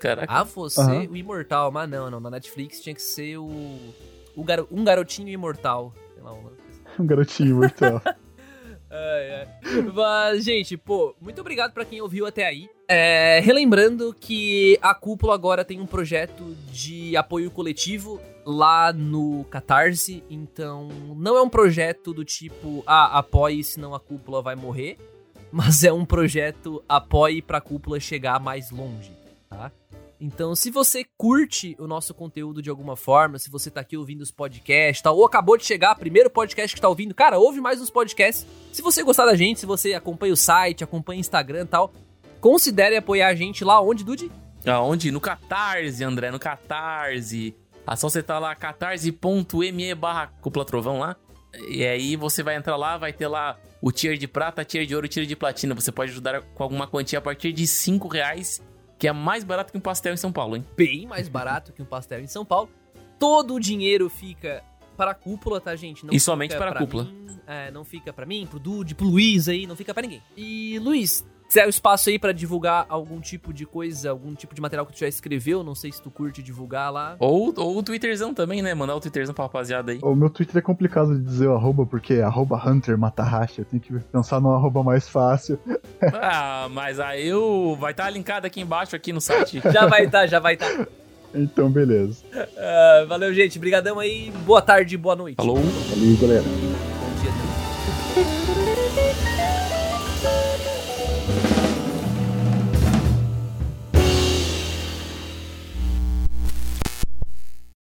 Caraca. A você, Aham. o imortal. Mas não, não. Na Netflix tinha que ser o. o garo- um garotinho imortal. Sei lá, um... Um garotinho imortal. Ai, ai. Mas, gente, pô, muito obrigado pra quem ouviu até aí. É, relembrando que a Cúpula agora tem um projeto de apoio coletivo lá no Catarse. Então, não é um projeto do tipo, ah, apoie, senão a Cúpula vai morrer. Mas é um projeto apoie pra Cúpula chegar mais longe, tá? Então, se você curte o nosso conteúdo de alguma forma, se você tá aqui ouvindo os podcasts, ou acabou de chegar, primeiro podcast que tá ouvindo, cara, ouve mais uns podcasts. Se você gostar da gente, se você acompanha o site, acompanha o Instagram e tal, considere apoiar a gente lá onde, Dude? Aonde? No Catarse, André, no Catarse. É só você tá lá, catarse.me barra cúpula trovão lá. E aí você vai entrar lá, vai ter lá o tier de prata, tier de ouro, tier de platina. Você pode ajudar com alguma quantia a partir de 5 reais que é mais barato que um pastel em São Paulo, hein? Bem mais barato que um pastel em São Paulo. Todo o dinheiro fica para a cúpula, tá, gente? Não e somente para a cúpula. Mim, é, não fica para mim, pro Dude, pro Luiz aí, não fica para ninguém. E, Luiz, Zero espaço aí para divulgar algum tipo de coisa, algum tipo de material que tu já escreveu, não sei se tu curte divulgar lá. Ou, ou o Twitterzão também, né? Mandar o Twitterzão pra rapaziada aí. O meu Twitter é complicado de dizer o arroba, porque é arroba Hunter Matahashi, eu tenho que pensar no arroba mais fácil. ah, mas aí eu... vai estar tá linkado aqui embaixo, aqui no site. já vai estar, tá, já vai estar. Tá. Então, beleza. Uh, valeu, gente. Obrigadão aí. Boa tarde, boa noite. Falou. Valeu, galera.